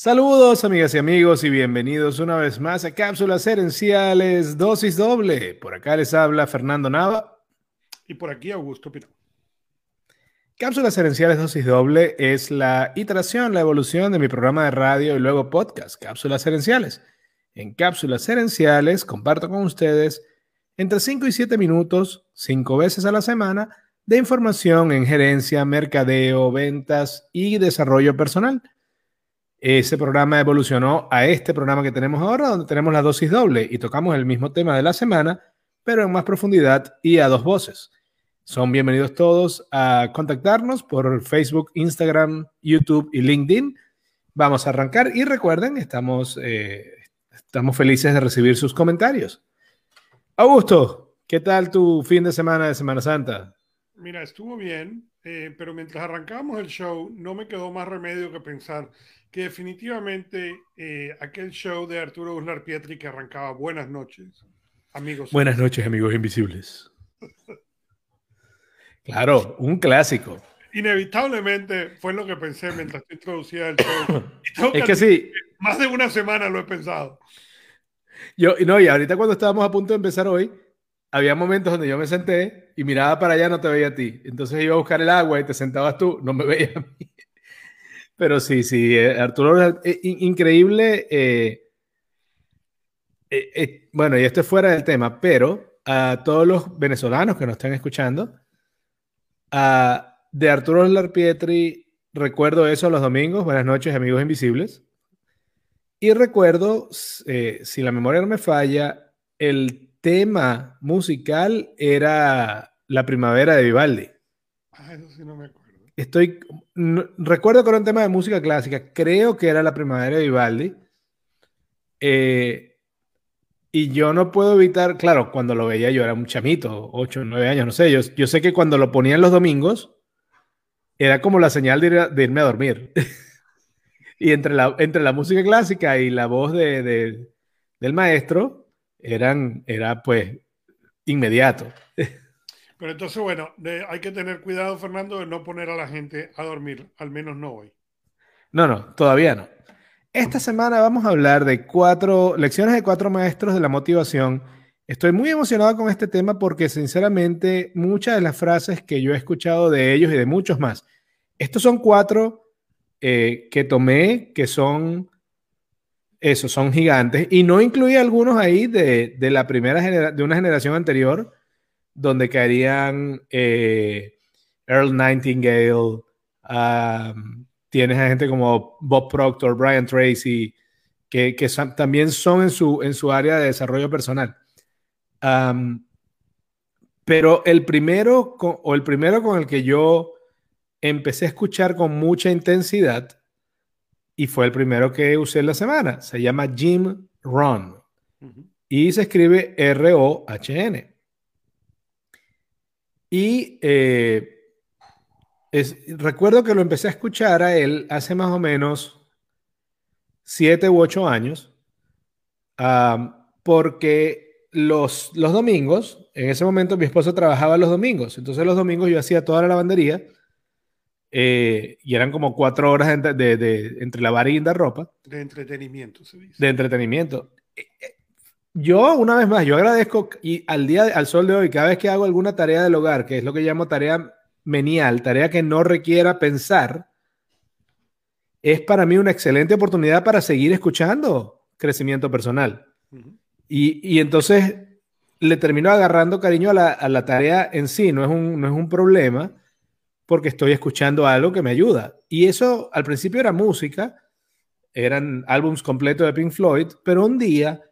Saludos amigas y amigos y bienvenidos una vez más a Cápsulas Herenciales Dosis Doble. Por acá les habla Fernando Nava. Y por aquí Augusto Pino. Cápsulas Herenciales Dosis Doble es la iteración, la evolución de mi programa de radio y luego podcast, Cápsulas Herenciales. En Cápsulas Herenciales comparto con ustedes entre 5 y 7 minutos, 5 veces a la semana, de información en gerencia, mercadeo, ventas y desarrollo personal ese programa evolucionó a este programa que tenemos ahora, donde tenemos la dosis doble y tocamos el mismo tema de la semana, pero en más profundidad y a dos voces. Son bienvenidos todos a contactarnos por Facebook, Instagram, YouTube y LinkedIn. Vamos a arrancar y recuerden, estamos, eh, estamos felices de recibir sus comentarios. Augusto, ¿qué tal tu fin de semana de Semana Santa? Mira, estuvo bien, eh, pero mientras arrancamos el show, no me quedó más remedio que pensar que definitivamente eh, aquel show de Arturo Uslar Pietri que arrancaba Buenas noches, amigos. Buenas noches, amigos invisibles. claro, un clásico. Inevitablemente fue lo que pensé mientras introducía el show. es que sí. Más de una semana lo he pensado. Yo, no, y ahorita cuando estábamos a punto de empezar hoy, había momentos donde yo me senté y miraba para allá, no te veía a ti. Entonces iba a buscar el agua y te sentabas tú, no me veía a mí. Pero sí, sí, eh, Arturo, eh, increíble. Eh, bueno, y esto es fuera del tema, pero a todos los venezolanos que nos están escuchando, de Arturo Larpietri, recuerdo eso los domingos. Buenas noches, amigos invisibles. Y recuerdo, si la memoria no me falla, el tema musical era La primavera de Vivaldi. Ah, eso sí no me Estoy. recuerdo que era un tema de música clásica. Creo que era la primavera de Vivaldi. Eh, y yo no puedo evitar, claro, cuando lo veía yo era un chamito, 8, 9 años, no sé. Yo, yo sé que cuando lo ponían los domingos, era como la señal de, irme a dormir. y entre la, entre la música clásica y la voz de, del maestro, eran, era pues inmediato. Pero entonces, bueno, hay que tener cuidado, Fernando, de no poner a la gente a dormir, al menos no hoy. No, no, todavía no. Esta semana vamos a hablar de cuatro lecciones de cuatro maestros de la motivación. Estoy muy emocionado con este tema porque sinceramente muchas de las frases que yo he escuchado de ellos y de muchos más, estos son cuatro eh, que tomé que son, eso, son gigantes y no incluí algunos ahí de, de la primera de una generación anterior donde caerían eh, Earl Nightingale, tienes a gente como Bob Proctor, Brian Tracy, que, también son en su, en su área de desarrollo personal. pero el primero, o el primero con el que yo empecé a escuchar con mucha intensidad, y fue el primero que usé en la semana, se llama Jim Ron. Y se escribe R-O-H-N. Y eh, recuerdo que lo empecé a escuchar a él hace más o menos siete u ocho años, porque los, los domingos, en ese momento mi esposo trabajaba los domingos, entonces los domingos yo hacía toda la lavandería eh, y eran como cuatro horas de, entre lavar y guindar ropa. De entretenimiento, se dice. De entretenimiento. Yo, una vez más, yo agradezco y al día, al sol de hoy, cada vez que hago alguna tarea del hogar, que es lo que llamo tarea menial, tarea que no requiera pensar, es para mí una excelente oportunidad para seguir escuchando crecimiento personal. y, entonces le termino agarrando cariño a la, tarea en sí, no es, un, no es un problema, porque estoy escuchando algo que me ayuda. Y eso al principio era música, eran álbums completos de Pink Floyd, pero un día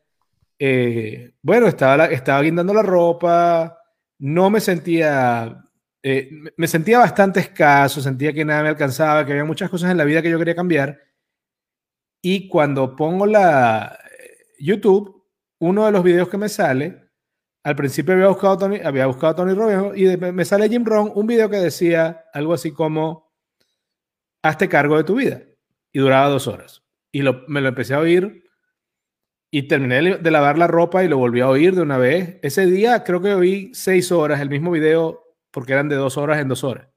eh, bueno, estaba, estaba guindando la ropa, no me sentía, eh, me sentía bastante escaso, sentía que nada me alcanzaba, que había muchas cosas en la vida que yo quería cambiar. Y cuando pongo la eh, YouTube, uno de los videos que me sale, al principio había buscado Tony, había buscado Tony Robbins y me sale Jim Rohn, un video que decía algo así como, hazte cargo de tu vida. Y duraba dos horas. Y me lo empecé a oír y terminé de lavar la ropa y lo volví a oír de una vez. Ese día creo que oí seis horas el mismo video porque eran de dos horas en dos horas.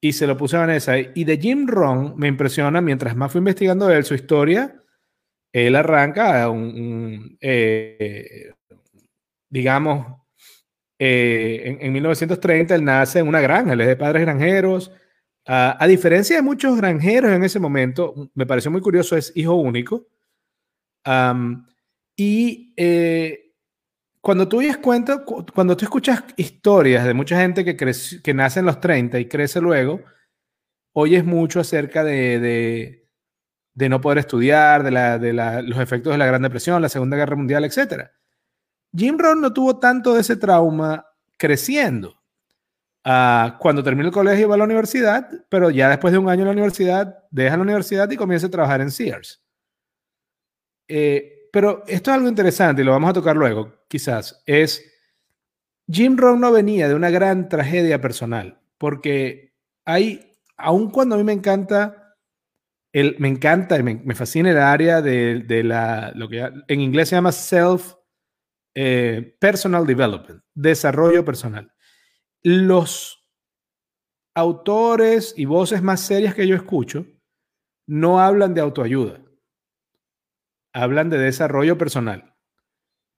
y se lo puse a Vanessa. Y de Jim Rohn me impresiona, mientras más fui investigando él, su historia, él arranca un, eh, digamos, eh, en, 1930 él nace en una granja, él es de padres granjeros. a diferencia de muchos granjeros en ese momento, me pareció muy curioso, es hijo único. Y eh, cuando tú oyes cuenta, cuando tú escuchas historias de mucha gente que, que nace en los 30 y crece luego, oyes mucho acerca de, de, no poder estudiar, de, la, de los efectos de la Gran Depresión, la Segunda Guerra Mundial, etc. Jim Rohn no tuvo tanto de ese trauma creciendo. Uh, cuando termina el colegio va a la universidad, pero ya después de un año en la universidad, deja la universidad y comienza a trabajar en Sears. Eh, pero esto es algo interesante y lo vamos a tocar luego, quizás. Es Jim Rohn no venía de una gran tragedia personal, porque hay, aun cuando a mí me encanta, me encanta y me, fascina el área de, de, la, lo que en inglés se llama self eh, personal development, desarrollo personal. Los autores y voces más serias que yo escucho no hablan de autoayuda hablan de desarrollo personal.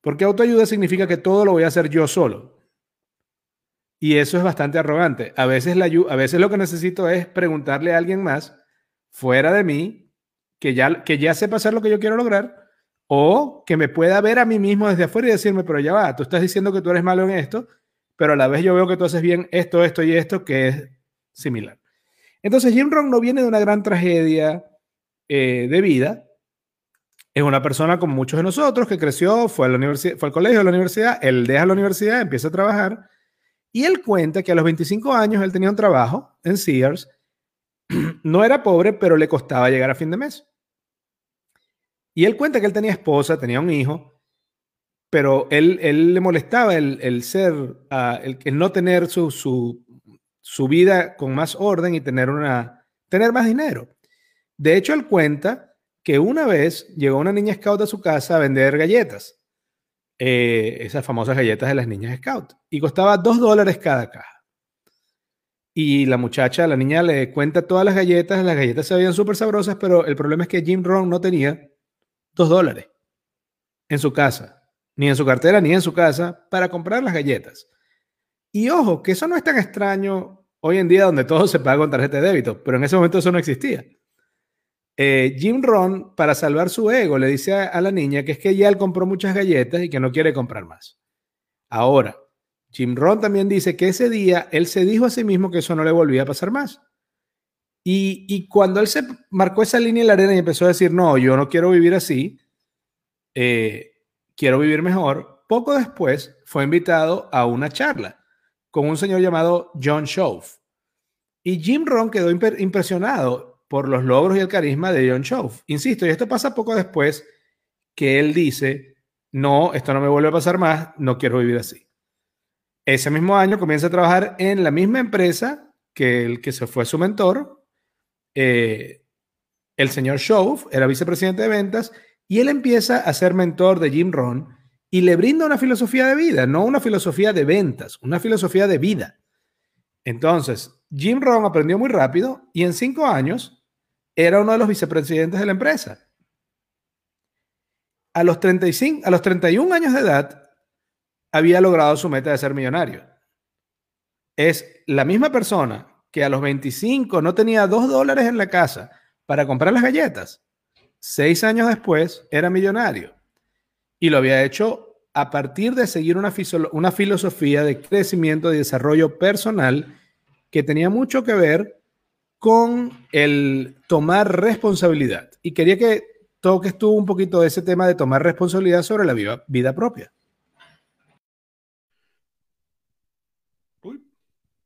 Porque autoayuda significa que todo lo voy a hacer yo solo. Y eso es bastante arrogante. A veces, la, a veces lo que necesito es preguntarle a alguien más fuera de mí que ya, que ya sepa hacer lo que yo quiero lograr o que me pueda ver a mí mismo desde afuera y decirme, pero ya va, tú estás diciendo que tú eres malo en esto, pero a la vez yo veo que tú haces bien esto, esto y esto, que es similar. Entonces Jim Rohn no viene de una gran tragedia eh, de vida, es una persona como muchos de nosotros que creció, fue, a la universidad, fue al colegio, a la universidad, él deja la universidad, empieza a trabajar y él cuenta que a los 25 años él tenía un trabajo en Sears, no era pobre, pero le costaba llegar a fin de mes. Y él cuenta que él tenía esposa, tenía un hijo, pero él, él le molestaba el, ser, uh, el, no tener su, su, su, vida con más orden y tener, una, tener más dinero. De hecho, él cuenta que una vez llegó una niña scout a su casa a vender galletas, eh, esas famosas galletas de las niñas scout, y costaba dos dólares cada caja. Y la muchacha, la niña le cuenta todas las galletas, las galletas se veían súper sabrosas, pero el problema es que Jim Rohn no tenía dos dólares en su casa, ni en su cartera, ni en su casa, para comprar las galletas. Y ojo, que eso no es tan extraño hoy en día donde todo se paga con tarjeta de débito, pero en ese momento eso no existía. Eh, Jim Ron, para salvar su ego, le dice a, la niña que es que ya él compró muchas galletas y que no quiere comprar más. Ahora, Jim Ron también dice que ese día él se dijo a sí mismo que eso no le volvía a pasar más. Y, cuando él se marcó esa línea en la arena y empezó a decir, no, yo no quiero vivir así, eh, quiero vivir mejor, poco después fue invitado a una charla con un señor llamado John Shove. Y Jim Ron quedó impresionado por los logros y el carisma de John Shaw. Insisto, y esto pasa poco después que él dice, no, esto no me vuelve a pasar más, no quiero vivir así. Ese mismo año comienza a trabajar en la misma empresa que el que se fue su mentor. Eh, el señor Shaw era vicepresidente de ventas y él empieza a ser mentor de Jim Rohn y le brinda una filosofía de vida, no una filosofía de ventas, una filosofía de vida. Entonces, Jim Rohn aprendió muy rápido y en cinco años era uno de los vicepresidentes de la empresa. A los, 35, a los 31 años de edad había logrado su meta de ser millonario. Es la misma persona que a los 25 no tenía dos dólares en la casa para comprar las galletas. Seis años después era millonario. Y lo había hecho a partir de seguir una, una filosofía de crecimiento y desarrollo personal que tenía mucho que ver con el tomar responsabilidad. Y quería que toques tú un poquito de ese tema de tomar responsabilidad sobre la vida, propia. Uy,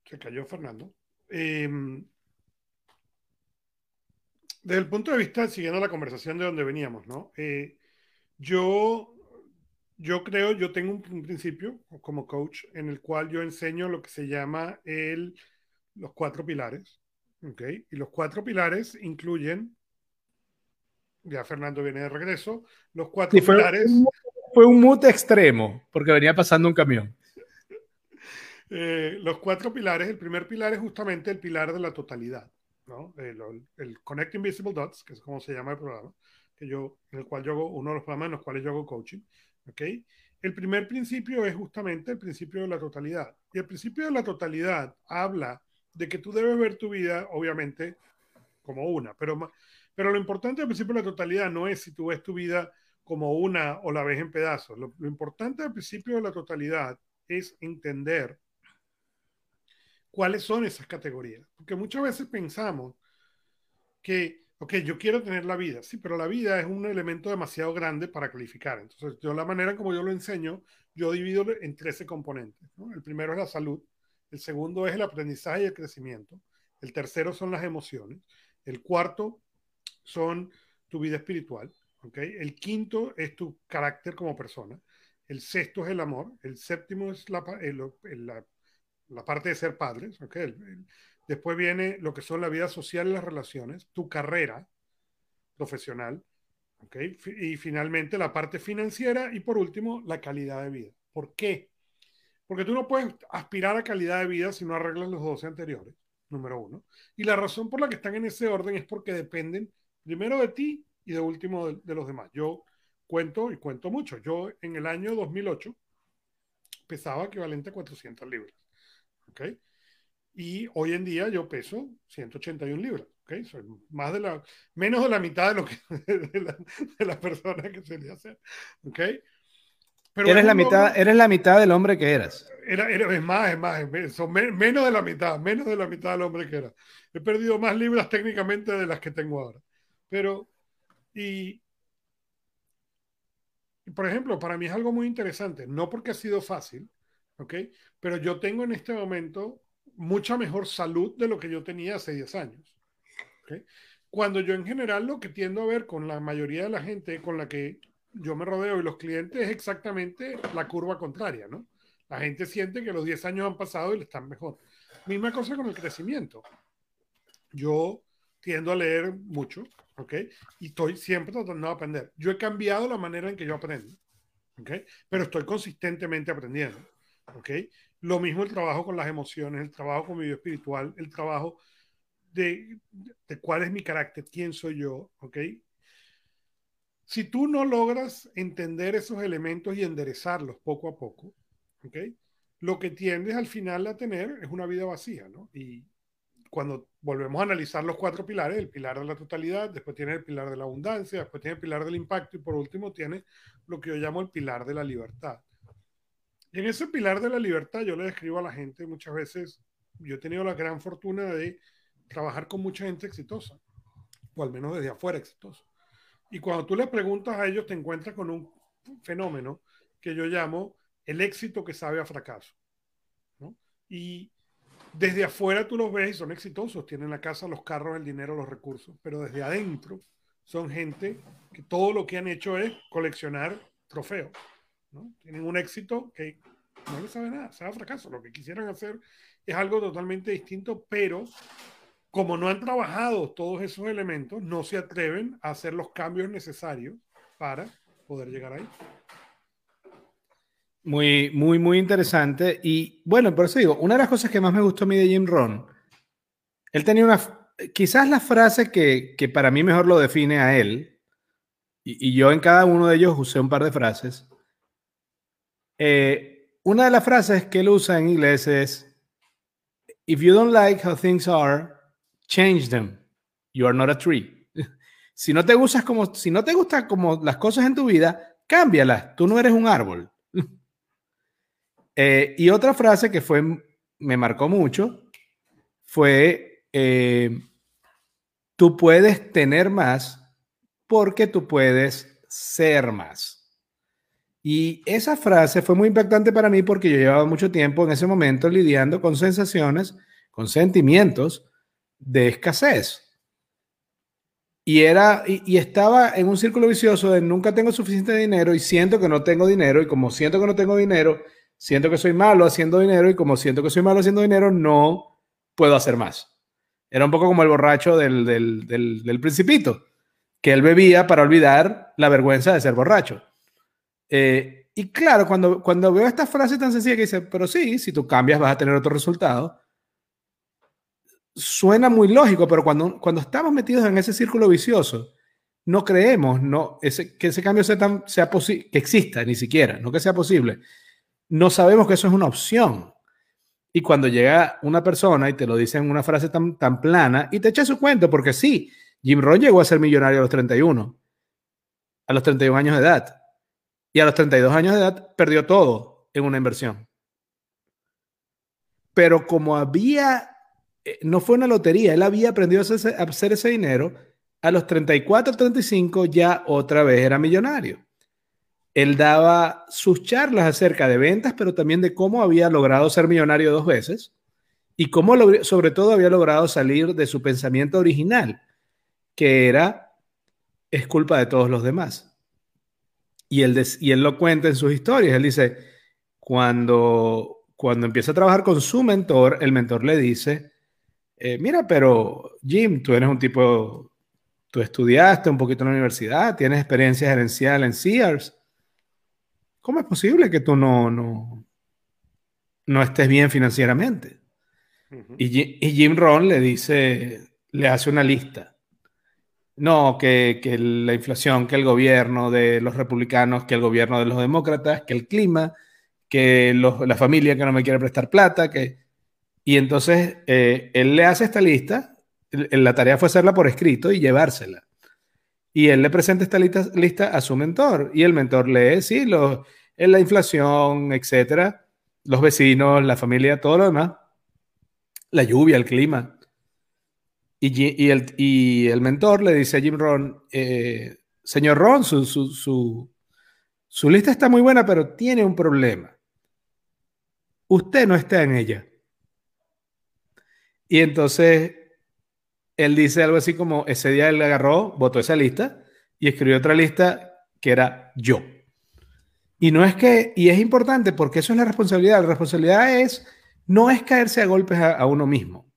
se cayó Fernando. Em, desde el punto de vista, siguiendo la conversación de donde veníamos, ¿no? Eh, yo, yo creo, yo tengo un principio como coach en el cual yo enseño lo que se llama el los cuatro pilares. ¿Okay? Y los cuatro pilares incluyen, ya Fernando viene de regreso, los cuatro fue, pilares... fue un mute extremo, porque venía pasando un camión. Eh, los cuatro pilares, el primer pilar es justamente el pilar de la totalidad, ¿no? El, el, Connect Invisible Dots, que es como se llama el programa, que yo, en el cual yo hago, uno de los programas en los cuales yo hago coaching, ¿ok? El primer principio es justamente el principio de la totalidad. Y el principio de la totalidad habla de que tú debes ver tu vida, obviamente, como una, pero, pero lo importante del principio de la totalidad no es si tú ves tu vida como una o la ves en pedazos. Lo, importante del principio de la totalidad es entender cuáles son esas categorías. Porque muchas veces pensamos que, ok, yo quiero tener la vida, sí, pero la vida es un elemento demasiado grande para calificar. Entonces, yo la manera como yo lo enseño, yo divido en 13 componentes. El primero es la salud, el segundo es el aprendizaje y el crecimiento, el tercero son las emociones, el cuarto son tu vida espiritual, ¿okay? el quinto es tu carácter como persona, el sexto es el amor, el séptimo es la, parte de ser padres, ¿ok? Después viene lo que son la vida social y las relaciones, tu carrera profesional, ¿ok? Y finalmente la parte financiera y por último la calidad de vida. ¿Por qué? Porque tú no puedes aspirar a calidad de vida si no arreglas los 12 anteriores, número uno. Y la razón por la que están en ese orden es porque dependen primero de ti y de último de, de los demás. Yo cuento y cuento mucho. Yo en el año 2008 pesaba equivalente a 400 libras. ¿ok? Y hoy en día yo peso 181 libras, ¿ok? Soy más de la, menos de la mitad de lo que, de la, de la persona que solía ser, ¿ok? Pero eres, la mitad, eres la mitad del hombre que eras. Era, era, es más, es más, son menos de la mitad, menos de la mitad del hombre que era. He perdido más libras técnicamente de las que tengo ahora. Pero, y, y por ejemplo, para mí es algo muy interesante, no porque ha sido fácil, ¿ok? Pero yo tengo en este momento mucha mejor salud de lo que yo tenía hace 10 años. ¿okay? Cuando yo en general lo que tiendo a ver con la mayoría de la gente con la que yo me rodeo y los clientes es exactamente la curva contraria, ¿no? La gente siente que los 10 años han pasado y le están mejor. Misma cosa con el crecimiento. Yo tiendo a leer mucho, ¿ok? Y estoy siempre tratando de aprender. Yo he cambiado la manera en que yo aprendo, ¿ok? Pero estoy consistentemente aprendiendo. ¿ok? Lo mismo el trabajo con las emociones, el trabajo con mi vida espiritual, el trabajo de, de cuál es mi carácter, quién soy yo, ¿ok? Si tú no logras entender esos elementos y enderezarlos poco a poco. Lo que tiendes al final a tener es una vida vacía, ¿no? Y cuando volvemos a analizar los cuatro pilares, el pilar de la totalidad, después tiene el pilar de la abundancia, después tiene el pilar del impacto y por último tiene lo que yo llamo el pilar de la libertad. Y en ese pilar de la libertad yo le describo a la gente muchas veces, yo he tenido la gran fortuna de trabajar con mucha gente exitosa, o al menos desde afuera exitosa. Y cuando tú le preguntas a ellos, te encuentras con un fenómeno que yo llamo el éxito que sabe a fracaso. ¿no? Y desde afuera tú los ves y son exitosos, tienen la casa, los carros, el dinero, los recursos, pero desde adentro son gente que todo lo que han hecho es coleccionar trofeos. Tienen un éxito que no les sabe nada, sabe fracaso. Lo que quisieran hacer es algo totalmente distinto, pero como no han trabajado todos esos elementos, no se atreven a hacer los cambios necesarios para poder llegar ahí. Muy, muy, muy interesante. Y bueno, por eso digo, una de las cosas que más me gustó a mí de Jim Ron, él tenía una, quizás la frase que, que para mí mejor lo define a él, y, y, yo en cada uno de ellos usé un par de frases, eh, una de las frases que él usa en inglés es, If you don't like how things are, change them. You are not a tree. si no te gustas como, si no te gustan como las cosas en tu vida, cámbialas. Tú no eres un árbol. eh, y otra frase que fue, me marcó mucho, fue, eh, tú puedes tener más porque tú puedes ser más. Y esa frase fue muy impactante para mí porque yo llevaba mucho tiempo en ese momento lidiando con sensaciones, con sentimientos de escasez. Y, era, y, estaba en un círculo vicioso de nunca tengo suficiente dinero y siento que no tengo dinero y como siento que no tengo dinero, siento que soy malo haciendo dinero y como siento que soy malo haciendo dinero, no puedo hacer más. Era un poco como el borracho del, del, del, principito, que él bebía para olvidar la vergüenza de ser borracho. Eh, y claro, cuando, cuando veo esta frase tan sencilla que dice, pero sí, si tú cambias vas a tener otro resultado, suena muy lógico, pero cuando, cuando estamos metidos en ese círculo vicioso, no creemos que ese cambio sea, tan, que exista, ni siquiera, no que sea posible. No sabemos que eso es una opción. Y cuando llega una persona y te lo dice en una frase tan, tan plana y te echa su cuento, porque sí, Jim Rohn llegó a ser millonario a los 31, a los 31 años de edad. Y a los 32 años de edad perdió todo en una inversión. Pero como había, no fue una lotería, él había aprendido a hacer ese dinero, a los 34, 35 ya otra vez era millonario. Él daba sus charlas acerca de ventas, pero también de cómo había logrado ser millonario dos veces y cómo sobre todo había logrado salir de su pensamiento original, que era, es culpa de todos los demás. Y él, y él lo cuenta en sus historias. Él dice, cuando, cuando empieza a trabajar con su mentor, el mentor le dice, eh, mira, pero Jim, tú eres un tipo, tú estudiaste un poquito en la universidad, tienes experiencia gerencial en Sears. ¿Cómo es posible que tú no, no, no estés bien financieramente? y, y, Jim Ron le dice, le hace una lista. No, que, que, la inflación, que el gobierno de los republicanos, que el gobierno de los demócratas, que el clima, que la familia que no me quiere prestar plata, que... Y entonces eh, él le hace esta lista, la tarea fue hacerla por escrito y llevársela. Y él le presenta esta lista, a su mentor y el mentor lee, sí, lo, la inflación, etcétera, los vecinos, la familia, todo lo demás, la lluvia, el clima. Y, y, el, y el, mentor le dice a Jim Ron, eh, señor Ron, su, su, su lista está muy buena, pero tiene un problema. Usted no está en ella. Y entonces él dice algo así como, ese día él agarró, votó esa lista y escribió otra lista que era yo. Y no es que, y es importante porque eso es la responsabilidad. La responsabilidad es, no es caerse a golpes a, uno mismo.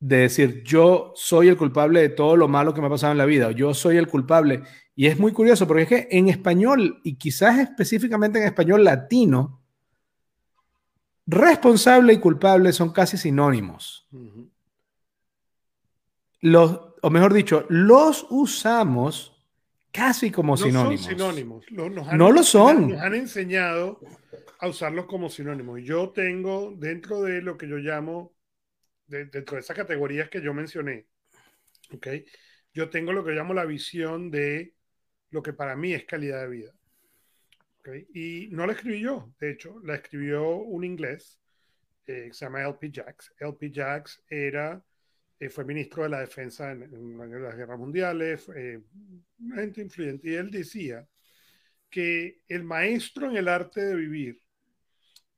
De decir, yo soy el culpable de todo lo malo que me ha pasado en la vida, yo soy el culpable. Y es muy curioso porque es que en español, y quizás específicamente en español latino, responsable y culpable son casi sinónimos los, o mejor dicho, los usamos casi como sinónimos. Son sinónimos. no lo son. Nos han enseñado a usarlos como sinónimos. Yo tengo dentro de lo que yo llamo, dentro de esas categorías que yo mencioné, ¿ok? Yo tengo lo que llamo la visión de lo que para mí es calidad de vida. Y no la escribí yo, de hecho, la escribió un inglés eh, se llama LP Jacks. LP Jacks era eh, fue ministro de la defensa en, las guerras mundiales, eh, una gente influyente, y él decía que el maestro en el arte de vivir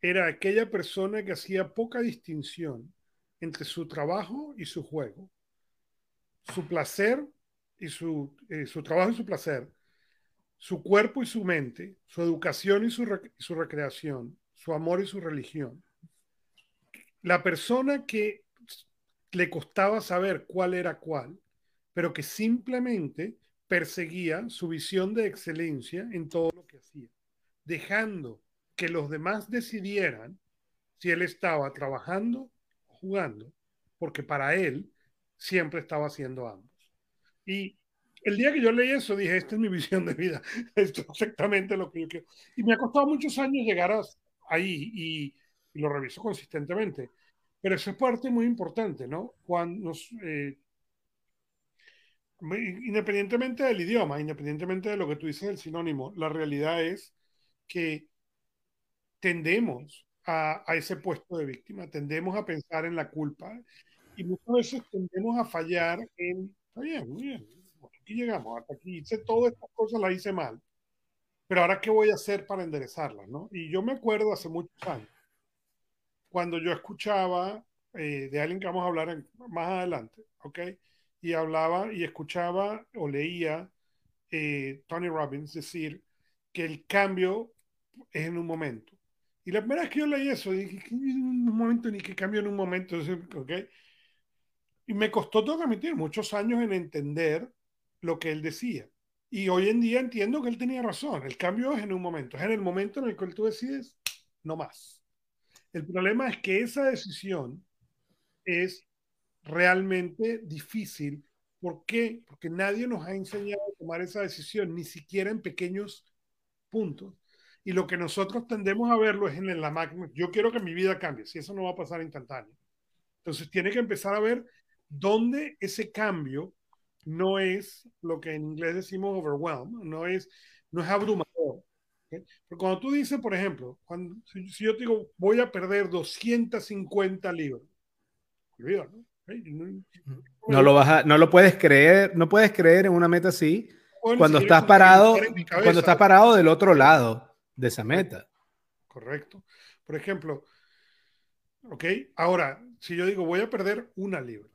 era aquella persona que hacía poca distinción entre su trabajo y su juego, su placer y su, eh, su trabajo y su placer, su cuerpo y su mente, su educación y su, su recreación, su amor y su religión. La persona que le costaba saber cuál era cuál, pero que simplemente perseguía su visión de excelencia en todo lo que hacía, dejando que los demás decidieran si él estaba trabajando o jugando, porque para él siempre estaba haciendo ambos. Y el día que yo leí eso, dije, esta es mi visión de vida, esto es exactamente lo que yo quiero. Y me ha costado muchos años llegar ahí y, y lo reviso consistentemente. Pero eso es parte muy importante, ¿no? Cuando eh, independientemente del idioma, independientemente de lo que tú dices del sinónimo, la realidad es que tendemos a, ese puesto de víctima, tendemos a pensar en la culpa y muchas veces tendemos a fallar en, está bien, muy bien, aquí llegamos, hasta aquí hice todas estas cosas, las hice mal, pero ahora qué voy a hacer para enderezarlas, ¿no? Y yo me acuerdo hace muchos años, cuando yo escuchaba eh, de alguien que vamos a hablar más adelante, ¿ok? Y hablaba y escuchaba o leía eh, Tony Robbins decir que el cambio es en un momento. Y la primera vez que yo leí eso, dije, en un momento? Ni que cambio en un momento, ¿ok? Y me costó todo admitir muchos años en entender lo que él decía. Y hoy en día entiendo que él tenía razón. El cambio es en un momento. Es en el momento en el que tú decides, no más. El problema es que esa decisión es realmente difícil. ¿Por qué? Porque nadie nos ha enseñado a tomar esa decisión, ni siquiera en pequeños puntos. Y lo que nosotros tendemos a verlo es en la máquina. Yo quiero que mi vida cambie, si eso no va a pasar instantáneo. Entonces tiene que empezar a ver dónde ese cambio no es lo que en inglés decimos overwhelm, no es, no es abrumador. Pero cuando tú dices, por ejemplo, cuando, si, yo te digo, voy a perder 250 libras, ¿no? No lo, vas no lo puedes creer, no puedes creer en una meta así cuando estás parado, cuando estás parado del otro lado de esa meta. Correcto. Por ejemplo, ok, ahora, si yo digo voy a perder una libra,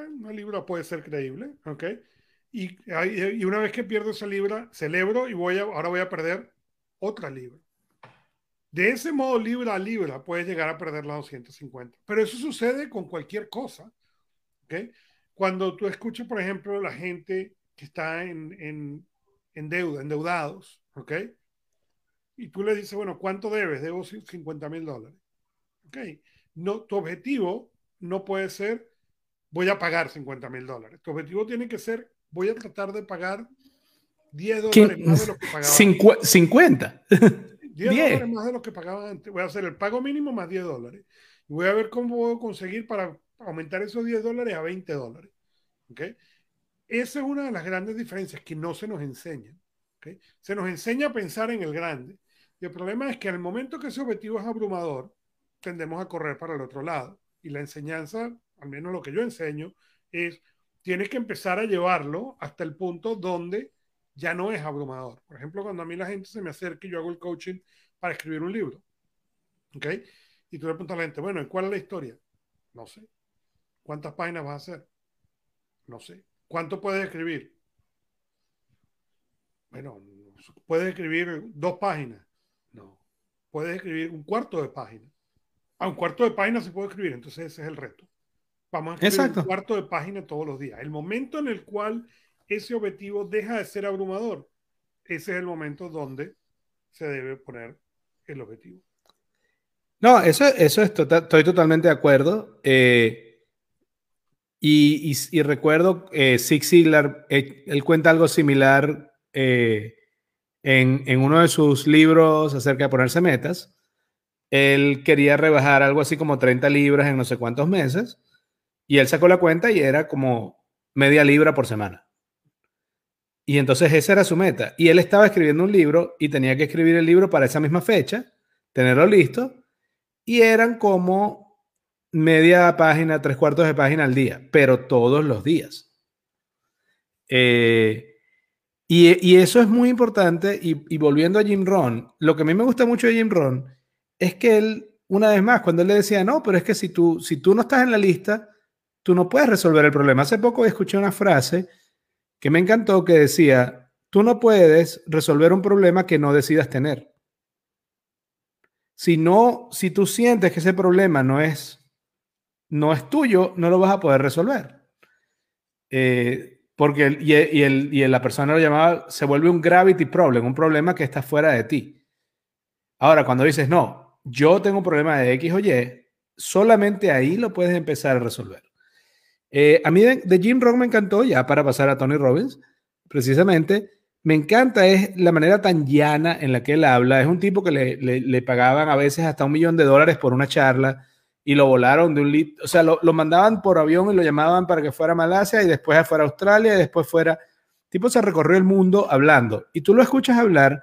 una libra puede ser creíble, ¿ok? Y, y, una vez que pierdo esa libra, celebro y voy a, ahora voy a perder otra libra. De ese modo, libra a libra, puedes llegar a perder las 250. Pero eso sucede con cualquier cosa, ¿ok? Cuando tú escuchas, por ejemplo, la gente que está en, en, en deuda, endeudados, ¿ok? Y tú le dices, bueno, ¿cuánto debes? Debo 50 mil dólares. ¿Ok? No, tu objetivo no puede ser voy a pagar 50 mil dólares. Tu objetivo tiene que ser, voy a tratar de pagar 10 dólares más de lo que pagaba. 50. 10, dólares más de lo que pagaba antes. Voy a hacer el pago mínimo más 10 dólares. Y voy a ver cómo puedo conseguir para aumentar esos 10 dólares a 20 dólares. ¿Okay? Esa es una de las grandes diferencias que no se nos enseña. ¿okay? Se nos enseña a pensar en el grande. Y el problema es que al momento que ese objetivo es abrumador, tendemos a correr para el otro lado. Y la enseñanza al menos lo que yo enseño, es tienes que empezar a llevarlo hasta el punto donde ya no es abrumador. Por ejemplo, cuando a mí la gente se me acerca y yo hago el coaching para escribir un libro. ¿Ok? Y tú le preguntas a la gente, bueno, ¿y cuál es la historia? No sé. ¿Cuántas páginas vas a hacer? No sé. ¿Cuánto puedes escribir? Bueno, puedes escribir dos páginas. No. Puedes escribir un cuarto de página. A un cuarto de página se puede escribir, entonces ese es el reto. Vamos a escribir un cuarto de página todos los días. El momento en el cual ese objetivo deja de ser abrumador, ese es el momento donde se debe poner el objetivo. No, eso, eso es tota-, estoy totalmente de acuerdo. Eh, y, recuerdo, eh, Zig Ziglar, eh, él cuenta algo similar eh, en, en, uno de sus libros acerca de ponerse metas. Él quería rebajar algo así como 30 libras en no sé cuántos meses. Y él sacó la cuenta y era como media libra por semana. Y entonces esa era su meta. Y él estaba escribiendo un libro y tenía que escribir el libro para esa misma fecha, tenerlo listo. Y eran como media página, tres cuartos de página al día, pero todos los días. Eh, y, eso es muy importante. Y, volviendo a Jim Ron, lo que a mí me gusta mucho de Jim Ron es que él, una vez más, cuando él le decía, no, pero es que si tú, si tú no estás en la lista, tú no puedes resolver el problema. Hace poco escuché una frase que me encantó que decía, tú no puedes resolver un problema que no decidas tener. Si no, si tú sientes que ese problema no es, no es tuyo, no lo vas a poder resolver. Eh, porque y, el, y la persona lo llamaba, se vuelve un gravity problem, un problema que está fuera de ti. Ahora, cuando dices, no, yo tengo un problema de X o Y, solamente ahí lo puedes empezar a resolver. Eh, a mí de, Jim Rohn me encantó, ya para pasar a Tony Robbins, precisamente, me encanta es la manera tan llana en la que él habla. Es un tipo que le, le, pagaban a veces hasta un millón de dólares por una charla y lo volaron de un lit, o sea, lo, lo, mandaban por avión y lo llamaban para que fuera a Malasia y después fuera a Australia y después fuera. Tipo se recorrió el mundo hablando y tú lo escuchas hablar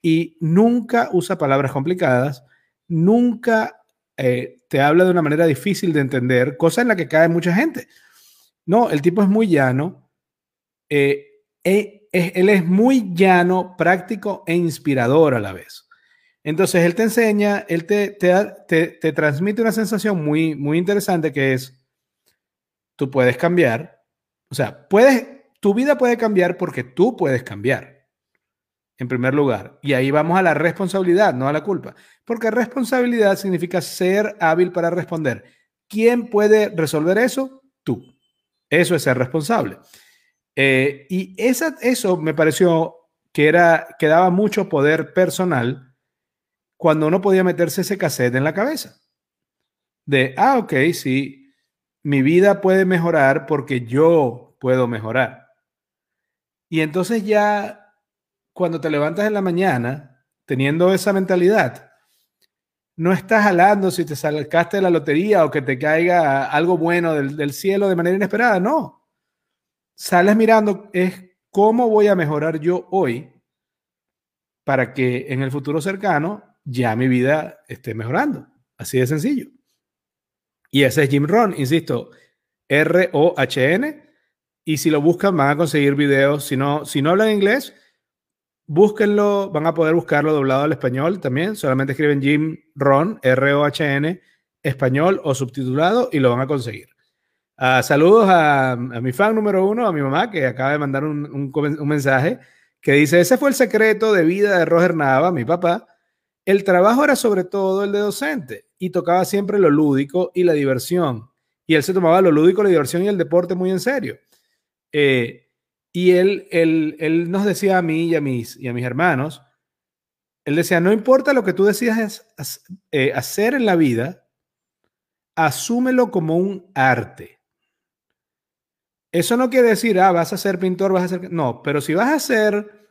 y nunca usa palabras complicadas, nunca eh, te habla de una manera difícil de entender, cosa en la que cae mucha gente. No, el tipo es muy llano. Eh, eh, él es muy llano, práctico e inspirador a la vez. Entonces, él te enseña, él te, te, transmite una sensación muy, muy interesante que es, tú puedes cambiar, o sea, puedes, tu vida puede cambiar porque tú puedes cambiar, en primer lugar. Y ahí vamos a la responsabilidad, no a la culpa, porque responsabilidad significa ser hábil para responder. ¿Quién puede resolver eso? Tú. Eso es ser responsable. Eh, y esa, eso me pareció que, era, que daba mucho poder personal cuando uno podía meterse ese cassette en la cabeza. De, ah, ok, sí, mi vida puede mejorar porque yo puedo mejorar. Y entonces ya cuando te levantas en la mañana teniendo esa mentalidad, no estás jalando si te salcaste de la lotería o que te caiga algo bueno del, del cielo de manera inesperada, no. Sales mirando es cómo voy a mejorar yo hoy para que en el futuro cercano ya mi vida esté mejorando. Así de sencillo. Y ese es Jim Ron, insisto, R-O-H-N. Y si lo buscan, van a conseguir videos. Si no, si no hablan inglés, búsquenlo, van a poder buscarlo doblado al español también. Solamente escriben Jim Ron, R-O-H-N, español o subtitulado y lo van a conseguir. Uh, saludos a, a, mi fan número uno, a mi mamá, que acaba de mandar un, un, un mensaje que dice, ese fue el secreto de vida de Roger Nava, mi papá. El trabajo era sobre todo el de docente y tocaba siempre lo lúdico y la diversión. Y él se tomaba lo lúdico, la diversión y el deporte muy en serio. Eh, y él, él, él, nos decía a mí y a, mis, y a mis hermanos, él decía, no importa lo que tú decidas eh, hacer en la vida, asúmelo como un arte. Eso no quiere decir, ah, vas a ser pintor, vas a ser... No, pero si vas a ser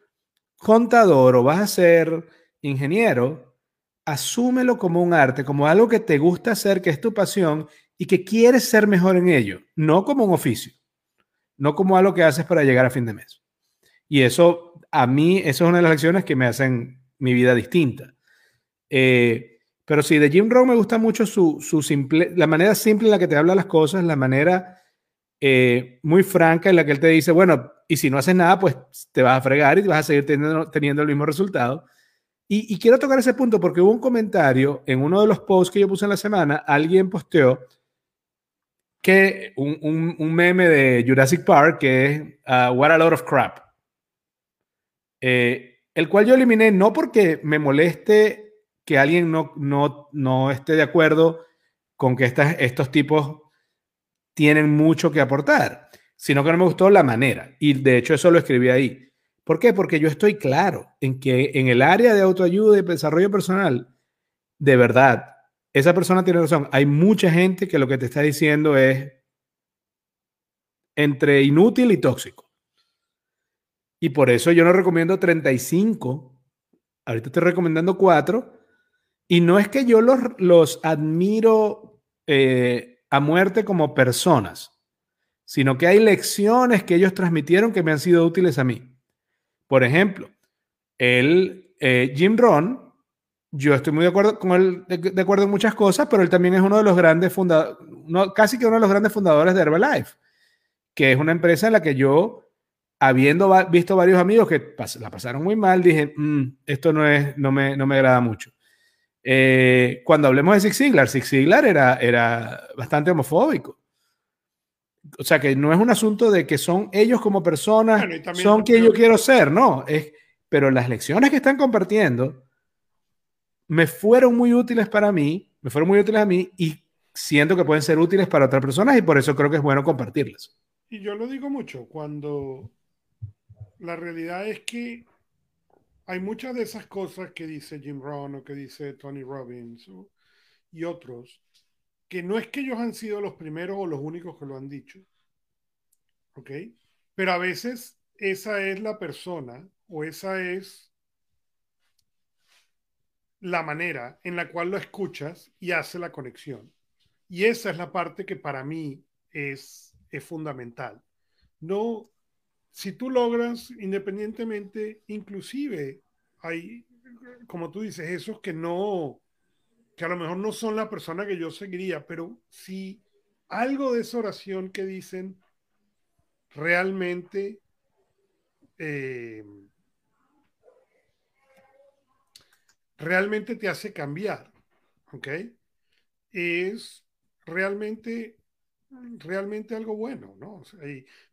contador o vas a ser ingeniero, asúmelo como un arte, como algo que te gusta hacer, que es tu pasión y que quieres ser mejor en ello, no como un oficio, no como algo que haces para llegar a fin de mes. Y eso, a mí, eso es una de las lecciones que me hacen mi vida distinta. Eh, pero sí, de Jim Rohn me gusta mucho su, simple, la manera simple en la que te habla las cosas, la manera eh, muy franca en la que él te dice, bueno, y si no haces nada, pues te vas a fregar y vas a seguir teniendo, teniendo el mismo resultado. Y, y, quiero tocar ese punto porque hubo un comentario en uno de los posts que yo puse en la semana, alguien posteó que un, un, meme de Jurassic Park que es uh, What a Lot of Crap. Eh, el cual yo eliminé no porque me moleste que alguien no, no, no esté de acuerdo con que estos tipos tienen mucho que aportar, sino que no me gustó la manera. Y de hecho eso lo escribí ahí. ¿Por qué? Porque yo estoy claro en que en el área de autoayuda y desarrollo personal, de verdad, esa persona tiene razón. Hay mucha gente que lo que te está diciendo es entre inútil y tóxico. Y por eso yo no recomiendo 35. Ahorita estoy recomendando 4. Y no es que yo los, los admiro eh, a muerte como personas, sino que hay lecciones que ellos transmitieron que me han sido útiles a mí. Por ejemplo, el eh, Jim Ron, yo estoy muy de acuerdo con él, de, de, acuerdo en muchas cosas, pero él también es uno de los grandes fundadores, casi que uno de los grandes fundadores de Herbalife, que es una empresa en la que yo, habiendo visto varios amigos que pas la pasaron muy mal, dije, mm, esto no, es, no, me, no me agrada mucho. Eh, cuando hablemos de Zig Ziglar, Zig Ziglar era, era bastante homofóbico. O sea que no es un asunto de que son ellos como personas, bueno, son quien yo quiero ser, no. Es, pero las lecciones que están compartiendo me fueron muy útiles para mí, me fueron muy útiles a mí y siento que pueden ser útiles para otras personas y por eso creo que es bueno compartirlas. Y yo lo digo mucho, cuando la realidad es que hay muchas de esas cosas que dice Jim Rohn o que dice Tony Robbins y otros, que no es que ellos han sido los primeros o los únicos que lo han dicho, ¿ok? Pero a veces esa es la persona o esa es la manera en la cual lo escuchas y hace la conexión. Y esa es la parte que para mí es, es fundamental. No si tú logras, independientemente, inclusive hay, como tú dices, esos que no, que a lo mejor no son la persona que yo seguiría, pero si algo de esa oración que dicen realmente eh, realmente te hace cambiar, ¿ok? Es realmente realmente algo bueno, ¿no?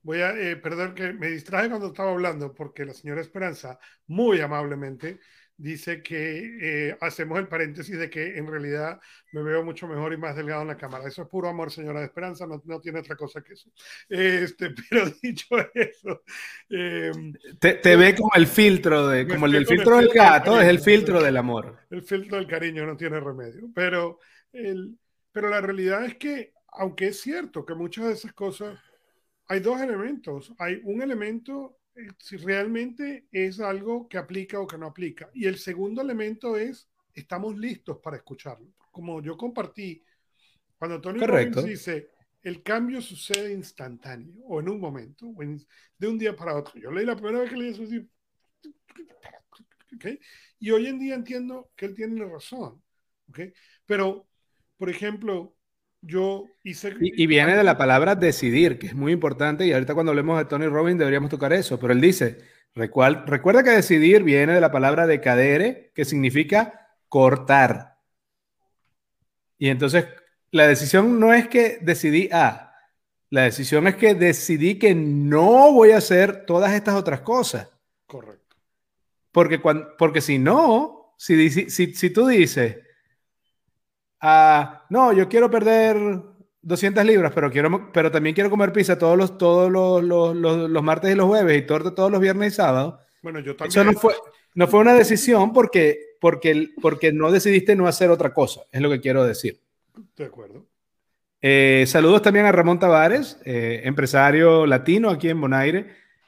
Voy a, eh, perdón que me distraje cuando estaba hablando, porque la señora Esperanza, muy amablemente, dice que eh, hacemos el paréntesis de que en realidad me veo mucho mejor y más delgado en la cámara. Eso es puro amor, señora de Esperanza, no, no tiene otra cosa que eso. Este, pero dicho eso... Eh, te, te ve como el filtro, de, como el del filtro del gato, es el filtro del amor. El filtro del cariño no tiene remedio, pero, el, pero la realidad es que, aunque es cierto que muchas de esas cosas, hay dos elementos. Hay un elemento eh, si realmente es algo que aplica o que no aplica. Y el segundo elemento es, estamos listos para escucharlo. Como yo compartí, cuando Tony Robbins dice, el cambio sucede instantáneo o en un momento, de un día para otro. Yo leí la primera vez que leí eso, ¿okay? y hoy en día entiendo que él tiene razón. ¿okay? Pero, por ejemplo, yo hice... Y, viene de la palabra decidir, que es muy importante, y ahorita cuando hablemos de Tony Robbins deberíamos tocar eso, pero él dice, recuerda que decidir viene de la palabra decadere, que significa cortar. Y entonces, la decisión no es que decidí A, la decisión es que decidí que no voy a hacer todas estas otras cosas. Correcto. Porque, cuando, porque si no, si, si, si tú dices, no, yo quiero perder 200 libras, pero, quiero, pero también quiero comer pizza todos los, todos los, los, los, martes y los jueves y torta todos los viernes y sábados. Bueno, yo también. Eso no fue, no fue una decisión porque, porque, porque no decidiste no hacer otra cosa, es lo que quiero decir. De acuerdo. Eh, saludos también a Ramón Tavares, eh, empresario latino aquí en Bonaire.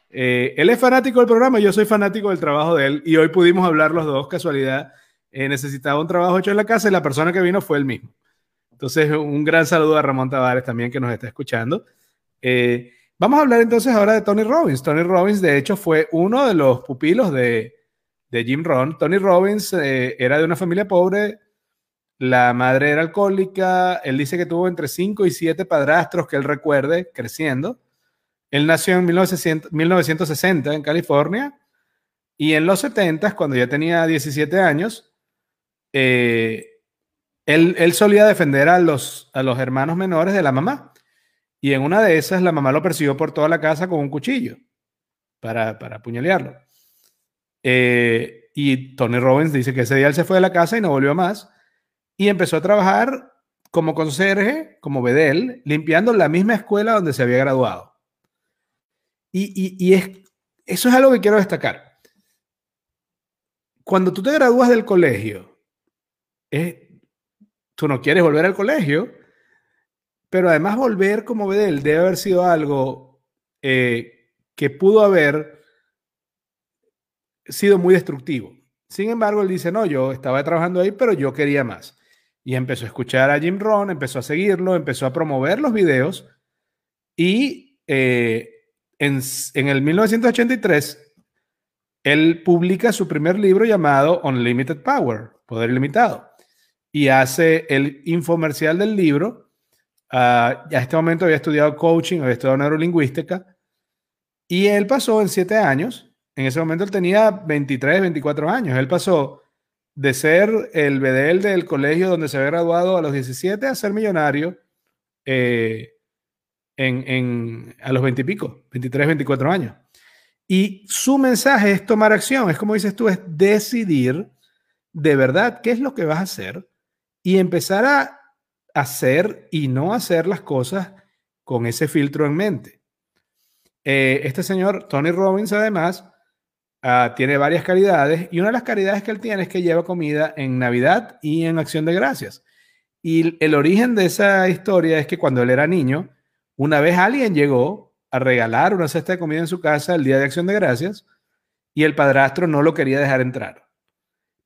Eh, él es fanático del programa, yo soy fanático del trabajo de él y hoy pudimos hablar los dos, casualidad eh, necesitaba un trabajo hecho en la casa y la persona que vino fue el mismo. Entonces, un gran saludo a Ramón Tavares también que nos está escuchando. Eh, vamos a hablar entonces ahora de Tony Robbins. Tony Robbins, de hecho, fue uno de los pupilos de, de Jim Rohn. Tony Robbins eh, era de una familia pobre, la madre era alcohólica, él dice que tuvo entre 5 y 7 padrastros que él recuerde creciendo. Él nació en 1960 en California y en los 70, cuando ya tenía 17 años, eh, él, solía defender a los, a los hermanos menores de la mamá. Y en una de esas, la mamá lo persiguió por toda la casa con un cuchillo para, para apuñalearlo. Eh, y Tony Robbins dice que ese día él se fue de la casa y no volvió más. Y empezó a trabajar como conserje, como bedel, limpiando la misma escuela donde se había graduado. Y, y, es, eso es algo que quiero destacar. Cuando tú te gradúas del colegio, tú no quieres volver al colegio, pero además volver como Bedel debe haber sido algo eh, que pudo haber sido muy destructivo. Sin embargo, él dice, no, yo estaba trabajando ahí, pero yo quería más. Y empezó a escuchar a Jim Rohn, empezó a seguirlo, empezó a promover los videos y eh, en, en el 1983 él publica su primer libro llamado Unlimited Power, Poder Ilimitado y hace el infomercial del libro. Uh, ya a este momento había estudiado coaching, había estudiado neurolingüística y él pasó en siete años. En ese momento él tenía 23, 24 años. Él pasó de ser el bedel del colegio donde se había graduado a los 17 a ser millonario eh, en, en, a los 20 y pico, 23, 24 años. Y su mensaje es tomar acción, es como dices tú, es decidir de verdad qué es lo que vas a hacer y empezar a hacer y no hacer las cosas con ese filtro en mente. Eh, este señor, Tony Robbins, además, ah, tiene varias caridades y una de las caridades que él tiene es que lleva comida en Navidad y en Acción de Gracias. Y el origen de esa historia es que cuando él era niño, una vez alguien llegó a regalar una cesta de comida en su casa el día de Acción de Gracias y el padrastro no lo quería dejar entrar.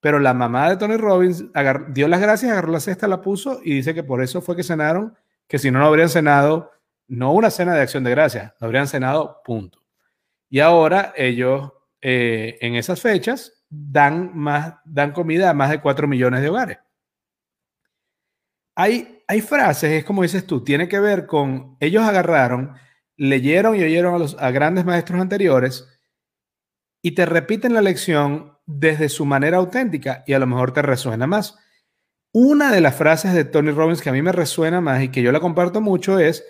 Pero la mamá de Tony Robbins dio las gracias, agarró la cesta, la puso y dice que por eso fue que cenaron, que si no, no habrían cenado, no una cena de acción de gracias, habrían cenado, punto. Y ahora ellos eh, en esas fechas dan, más, dan comida a más de 4 millones de hogares. Hay, hay frases, es como dices tú, tiene que ver con, ellos agarraron, leyeron y oyeron a, los, a grandes maestros anteriores y te repiten la lección desde su manera auténtica y a lo mejor te resuena más. Una de las frases de Tony Robbins que a mí me resuena más y que yo la comparto mucho es,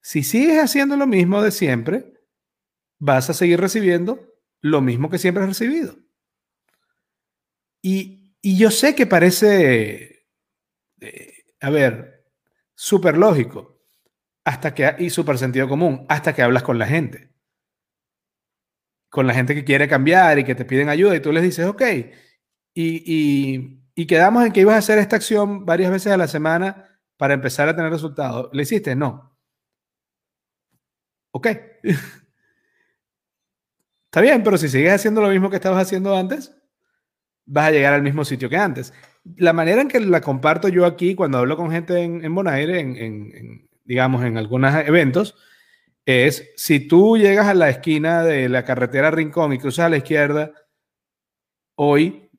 si sigues haciendo lo mismo de siempre, vas a seguir recibiendo lo mismo que siempre has recibido. Y, y yo sé que parece, eh, a ver, súper lógico, hasta que, y súper sentido común, hasta que hablas con la gente. Con la gente que quiere cambiar y que te piden ayuda y tú les dices, ok, y, y, quedamos en que ibas a hacer esta acción varias veces a la semana para empezar a tener resultados. ¿Le hiciste? No. Ok. Está bien, pero si sigues haciendo lo mismo que estabas haciendo antes, vas a llegar al mismo sitio que antes. La manera en que la comparto yo aquí cuando hablo con gente en, en Bonaire, en, digamos, en algunos eventos, es si tú llegas a la esquina de la carretera Rincón y cruzas a la izquierda, hoy,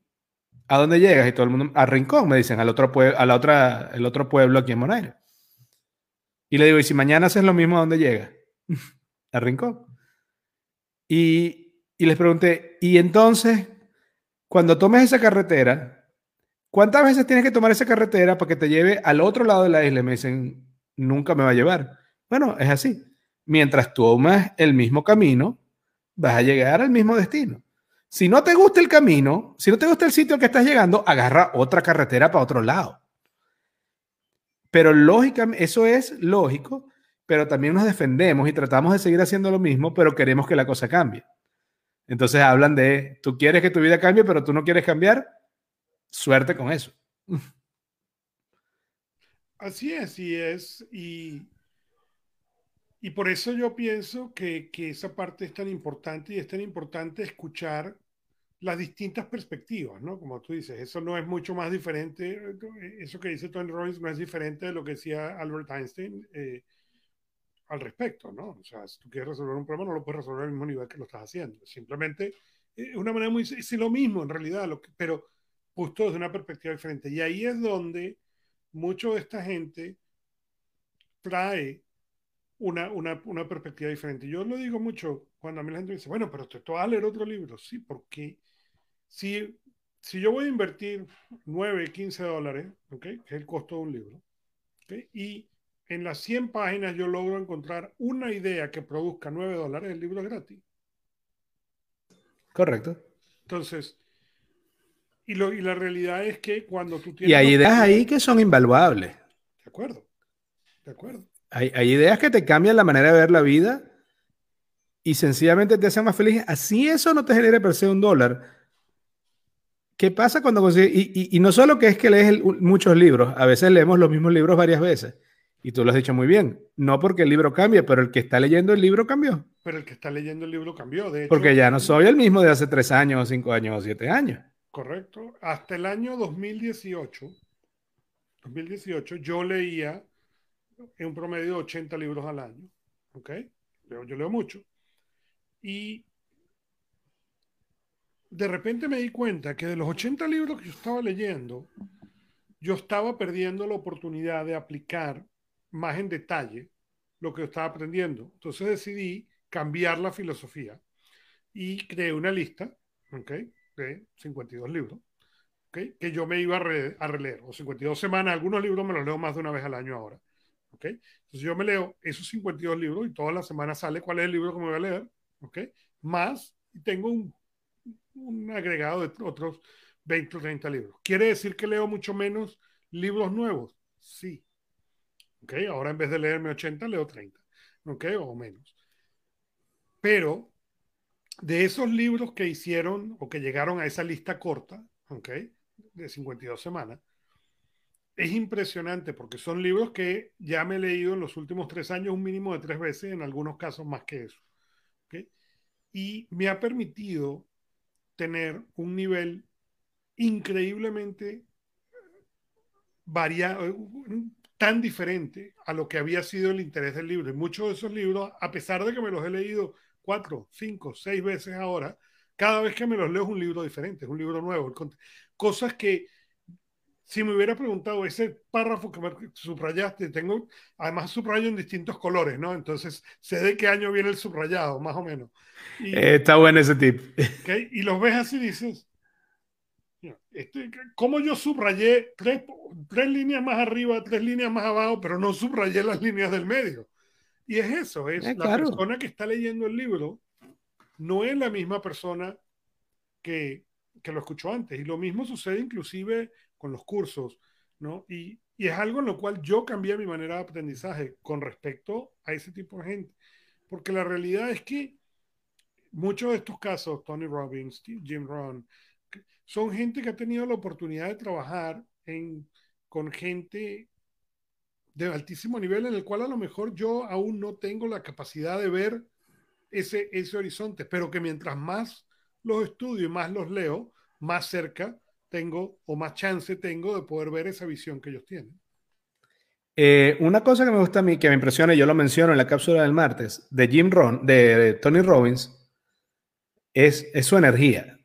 ¿a dónde llegas? Y todo el mundo, a Rincón, me dicen, al otro, a la otra, el otro pueblo aquí en Bonaire. Y le digo, ¿y si mañana haces lo mismo, a dónde llegas? a Rincón. Y, y les pregunté, ¿y entonces, cuando tomes esa carretera, cuántas veces tienes que tomar esa carretera para que te lleve al otro lado de la isla? me dicen, nunca me va a llevar. Bueno, es así. Mientras tomas el mismo camino, vas a llegar al mismo destino. Si no te gusta el camino, si no te gusta el sitio al que estás llegando, agarra otra carretera para otro lado. Pero lógicamente, eso es lógico pero también nos defendemos y tratamos de seguir haciendo lo mismo, pero queremos que la cosa cambie. Entonces hablan de, tú quieres que tu vida cambie, pero tú no quieres cambiar, suerte con eso. Así es, así es. Y, y por eso yo pienso que, que esa parte es tan importante y es tan importante escuchar las distintas perspectivas, ¿no? Como tú dices, eso no es mucho más diferente, eso que dice Tony Robbins no es diferente de lo que decía Albert Einstein. Eh, al respecto, ¿no? O sea, si tú quieres resolver un problema, no lo puedes resolver al mismo nivel que lo estás haciendo. Simplemente eh, una manera muy... Es lo mismo en realidad, lo que, pero justo desde una perspectiva diferente. Y ahí es donde mucho de esta gente trae una, una, una, perspectiva diferente. Yo lo digo mucho cuando a mí la gente dice, bueno, pero te, vas a leer otro libro. Sí, porque si, si yo voy a invertir 9, 15 dólares, ¿okay? que es el costo de un libro, ¿okay? y en las 100 páginas yo logro encontrar una idea que produzca 9 dólares, el libro es gratis. Correcto. Entonces, y, lo, y la realidad es que cuando tú tienes... Y hay ideas ahí que son invaluables. De acuerdo, de acuerdo. Hay, hay ideas que te cambian la manera de ver la vida y sencillamente te hacen más feliz. Así eso no te genere per se un dólar. ¿Qué pasa cuando consigues? Y, y, y, no solo que es que lees muchos libros, a veces leemos los mismos libros varias veces. Y tú lo has dicho muy bien, no porque el libro cambie, pero el que está leyendo el libro cambió. Pero el que está leyendo el libro cambió, de hecho. Porque ya no soy el mismo de hace tres años, cinco años o siete años. Correcto. Hasta el año 2018, 2018 yo leía en un promedio de 80 libros al año. ¿Ok? Yo, yo leo mucho. Y de repente me di cuenta que de los 80 libros que yo estaba leyendo, yo estaba perdiendo la oportunidad de aplicar más en detalle lo que yo estaba aprendiendo. Entonces decidí cambiar la filosofía y creé una lista ¿okay? de 52 libros ¿okay? que yo me iba a, releer, o 52 semanas, algunos libros me los leo más de una vez al año ahora. ¿Okay? Entonces yo me leo esos 52 libros y todas las semanas sale cuál es el libro que me voy a leer, ¿okay? más tengo un, un agregado de otros 20 o 30 libros. ¿Quiere decir que leo mucho menos libros nuevos? Sí, ¿ok? Ahora en vez de leerme 80, leo 30, ¿ok? O menos. Pero de esos libros que hicieron o que llegaron a esa lista corta, ¿ok? De 52 semanas, es impresionante porque son libros que ya me he leído en los últimos tres años un mínimo de tres veces, en algunos casos más que eso. Y me ha permitido tener un nivel increíblemente variado, tan diferente a lo que había sido el interés del libro. Y muchos de esos libros, a pesar de que me los he leído cuatro, cinco, seis veces ahora, cada vez que me los leo es un libro diferente, es un libro nuevo. Cosas que, si me hubiera preguntado ese párrafo que subrayaste, tengo, además subrayo en distintos colores, ¿no? Entonces, sé de qué año viene el subrayado, más o menos. Eh, está bueno ese tip. Y los ves así y dices, este, como yo subrayé tres, tres, líneas más arriba, tres líneas más abajo, pero no subrayé las líneas del medio? Y es eso, es eh, la persona que está leyendo el libro no es la misma persona que, que lo escuchó antes. Y lo mismo sucede inclusive con los cursos, ¿no? Y, y es algo en lo cual yo cambié mi manera de aprendizaje con respecto a ese tipo de gente. Porque la realidad es que muchos de estos casos, Tony Robbins, Jim Rohn, son gente que ha tenido la oportunidad de trabajar en, con gente de altísimo nivel en el cual a lo mejor yo aún no tengo la capacidad de ver ese, ese horizonte, pero que mientras más los estudio y más los leo, más cerca tengo o más chance tengo de poder ver esa visión que ellos tienen. Eh, una cosa que me gusta a mí, que me impresiona, y yo lo menciono en la cápsula del martes, de Jim Ron, de, Tony Robbins, es, es, su energía.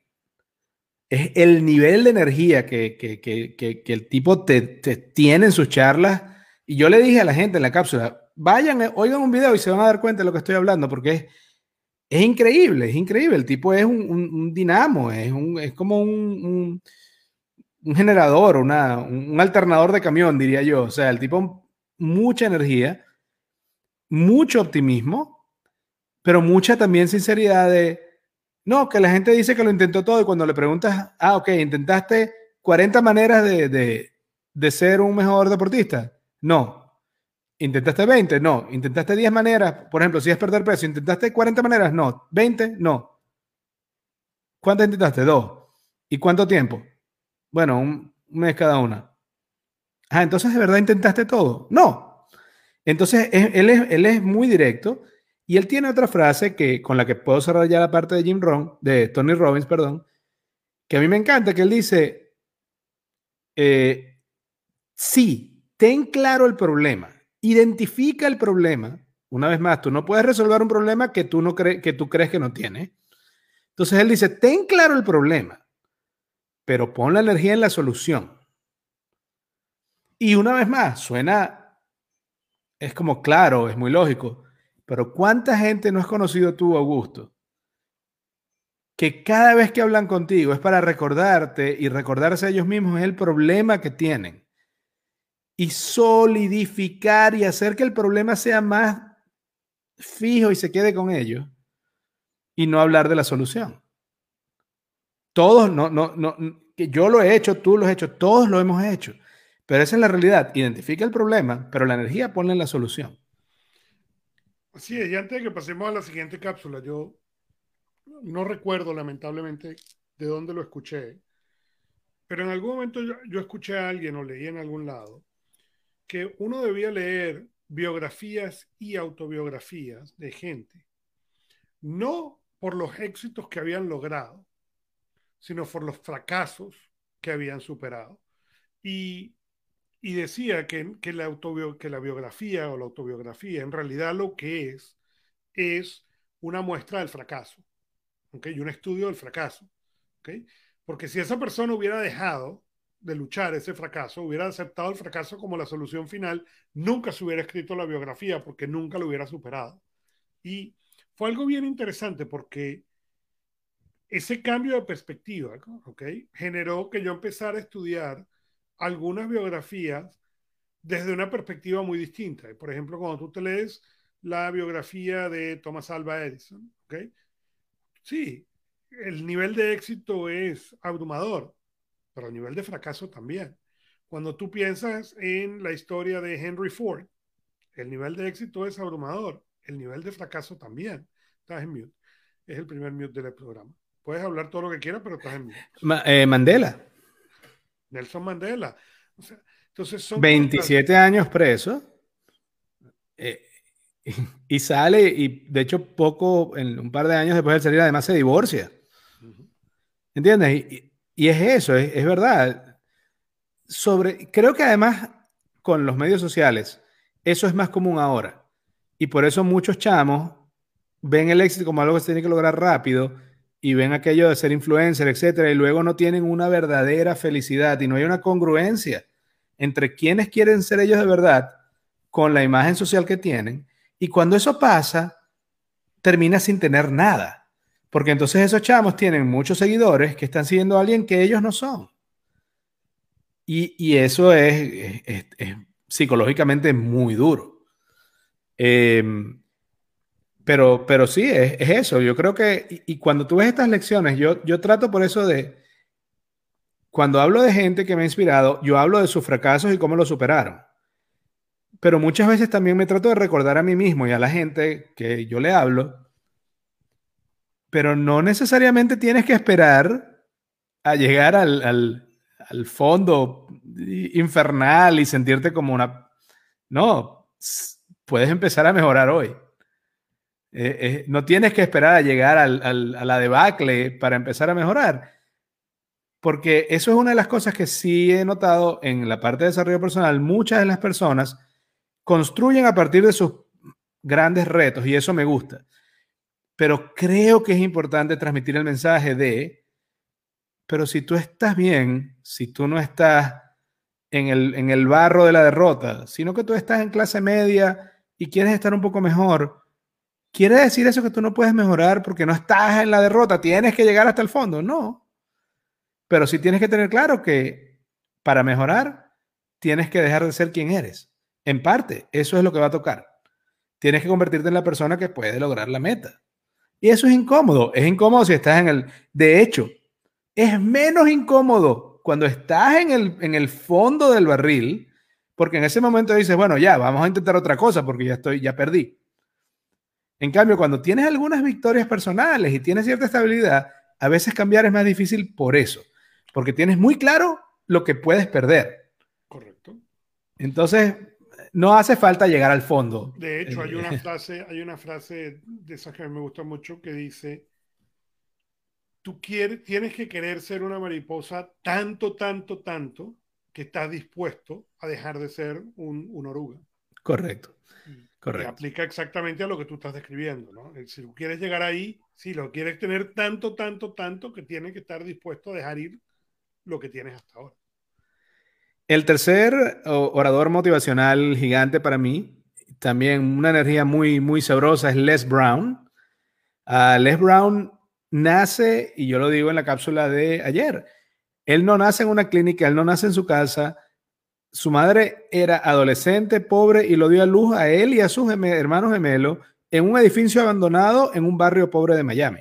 Es el nivel de energía que, que, que, que el tipo te, te, tiene en sus charlas. Y yo le dije a la gente en la cápsula, vayan, eh, oigan un video y se van a dar cuenta de lo que estoy hablando, porque es, es increíble, es increíble. El tipo es un, dinamo, es, un, es como un generador, una, un alternador de camión, diría yo. O sea, el tipo, mucha energía, mucho optimismo, pero mucha también sinceridad de, no, que la gente dice que lo intentó todo y cuando le preguntas, ah, ok, intentaste 40 maneras de, de, de ser un mejor deportista. No. ¿Intentaste 20? No. ¿Intentaste 10 maneras? Por ejemplo, si es perder peso, ¿intentaste 40 maneras? No. ¿20? No. ¿Cuántas intentaste? Dos. ¿Y cuánto tiempo? Bueno, un, mes cada una. Ah, entonces de verdad intentaste todo. No. Entonces él, es, muy directo y él tiene otra frase que con la que puedo cerrar ya la parte de Jim Ron, de Tony Robbins, perdón, que a mí me encanta, que él dice, eh, sí, ten claro el problema, identifica el problema. Una vez más, tú no puedes resolver un problema que tú, no crees que tú crees que no tiene. Entonces él dice, ten claro el problema pero pon la energía en la solución. Y una vez más, suena, es como claro, es muy lógico, pero ¿cuánta gente no has conocido tú, Augusto? Que cada vez que hablan contigo es para recordarte y recordarse a ellos mismos el problema que tienen. Y solidificar y hacer que el problema sea más fijo y se quede con ellos. Y no hablar de la solución. Todos, no, no, no, yo lo he hecho, tú lo has hecho, todos lo hemos hecho. Pero esa es la realidad. Identifica el problema, pero la energía ponle en la solución. Es, y antes de que pasemos a la siguiente cápsula, yo no recuerdo lamentablemente de dónde lo escuché, pero en algún momento yo escuché a alguien o leí en algún lado que uno debía leer biografías y autobiografías de gente, no por los éxitos que habían logrado, sino por los fracasos que habían superado. Y, decía que, que, la que la biografía o la autobiografía en realidad lo que es es una muestra del fracaso, ¿okay? y un estudio del fracaso. ¿okay? Porque si esa persona hubiera dejado de luchar ese fracaso, hubiera aceptado el fracaso como la solución final, nunca se hubiera escrito la biografía porque nunca lo hubiera superado. Y fue algo bien interesante porque ese cambio de perspectiva ¿okay? generó que yo empezara a estudiar algunas biografías desde una perspectiva muy distinta. Por ejemplo, cuando tú te lees la biografía de Thomas Alva Edison, ¿okay? sí, el nivel de éxito es abrumador, pero el nivel de fracaso también. Cuando tú piensas en la historia de Henry Ford, el nivel de éxito es abrumador, el nivel de fracaso también. Estás en mute. Es el primer mute del programa. Puedes hablar todo lo que quieras, pero estás en eh, Mandela. Nelson Mandela. entonces son 27 años preso. Eh, y sale, y de hecho, poco, en un par de años después de salir, además se divorcia. ¿Entiendes? Y, es eso, es, es, verdad. Sobre, creo que además con los medios sociales, eso es más común ahora. Y por eso muchos chamos ven el éxito como algo que se tiene que lograr rápido y ven aquello de ser influencer, etcétera, y luego no tienen una verdadera felicidad y no hay una congruencia entre quienes quieren ser ellos de verdad con la imagen social que tienen. Y cuando eso pasa, termina sin tener nada. Porque entonces esos chamos tienen muchos seguidores que están siguiendo a alguien que ellos no son. Y, eso es, psicológicamente muy duro. Eh, pero, pero sí, es, eso. Yo creo que, y, cuando tú ves estas lecciones, yo, yo trato por eso de cuando hablo de gente que me ha inspirado, yo hablo de sus fracasos y cómo lo superaron. Pero muchas veces también me trato de recordar a mí mismo y a la gente que yo le hablo, pero no necesariamente tienes que esperar a llegar al, al fondo infernal y sentirte como una... No, puedes empezar a mejorar hoy. Eh, eh, no tienes que esperar a llegar al, a la debacle para empezar a mejorar. Porque eso es una de las cosas que sí he notado en la parte de desarrollo personal. Muchas de las personas construyen a partir de sus grandes retos y eso me gusta. Pero creo que es importante transmitir el mensaje de pero si tú estás bien, si tú no estás en el, en el barro de la derrota, sino que tú estás en clase media y quieres estar un poco mejor, ¿quiere decir eso que tú no puedes mejorar porque no estás en la derrota? Tienes que llegar hasta el fondo. No. Pero sí tienes que tener claro que para mejorar, tienes que dejar de ser quien eres. En parte, eso es lo que va a tocar. Tienes que convertirte en la persona que puede lograr la meta. Y eso es incómodo. Es incómodo si estás en el... De hecho, es menos incómodo cuando estás en el, en el fondo del barril, porque en ese momento dices, bueno, ya, vamos a intentar otra cosa porque ya estoy, ya perdí. En cambio, cuando tienes algunas victorias personales y tienes cierta estabilidad, a veces cambiar es más difícil por eso, porque tienes muy claro lo que puedes perder. Correcto. Entonces, no hace falta llegar al fondo. De hecho, hay una frase, hay una frase de esas que me gusta mucho que dice, tú quieres, tienes que querer ser una mariposa tanto, tanto, tanto, que estás dispuesto a dejar de ser un, oruga. Correcto. Correcto. Aplica exactamente a lo que tú estás describiendo, ¿no? Si tú quieres llegar ahí, si lo quieres tener tanto, tanto, tanto, que tienes que estar dispuesto a dejar ir lo que tienes hasta ahora. El tercer orador motivacional gigante para mí, también una energía muy, muy sabrosa, es Les Brown. Uh, Les Brown nace, y yo lo digo en la cápsula de ayer, él no nace en una clínica, él no nace en su casa. Su madre era adolescente, pobre, y lo dio a luz a él y a sus hermanos gemelos en un edificio abandonado en un barrio pobre de Miami.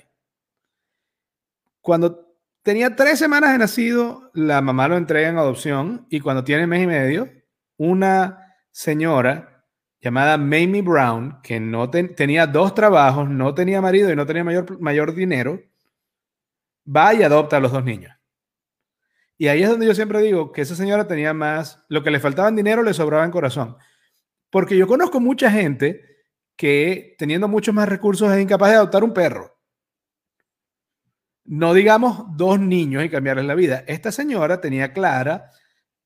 Cuando tenía tres semanas de nacido, la mamá lo entrega en adopción y cuando tiene mes y medio, una señora llamada Mamie Brown, que no tenía dos trabajos, no tenía marido y no tenía mayor, mayor dinero, va y adopta a los dos niños. Y ahí es donde yo siempre digo que esa señora tenía más, lo que le faltaba en dinero le sobraba en corazón. Porque yo conozco mucha gente que teniendo muchos más recursos es incapaz de adoptar un perro. No digamos dos niños y cambiarles la vida. Esta señora tenía clara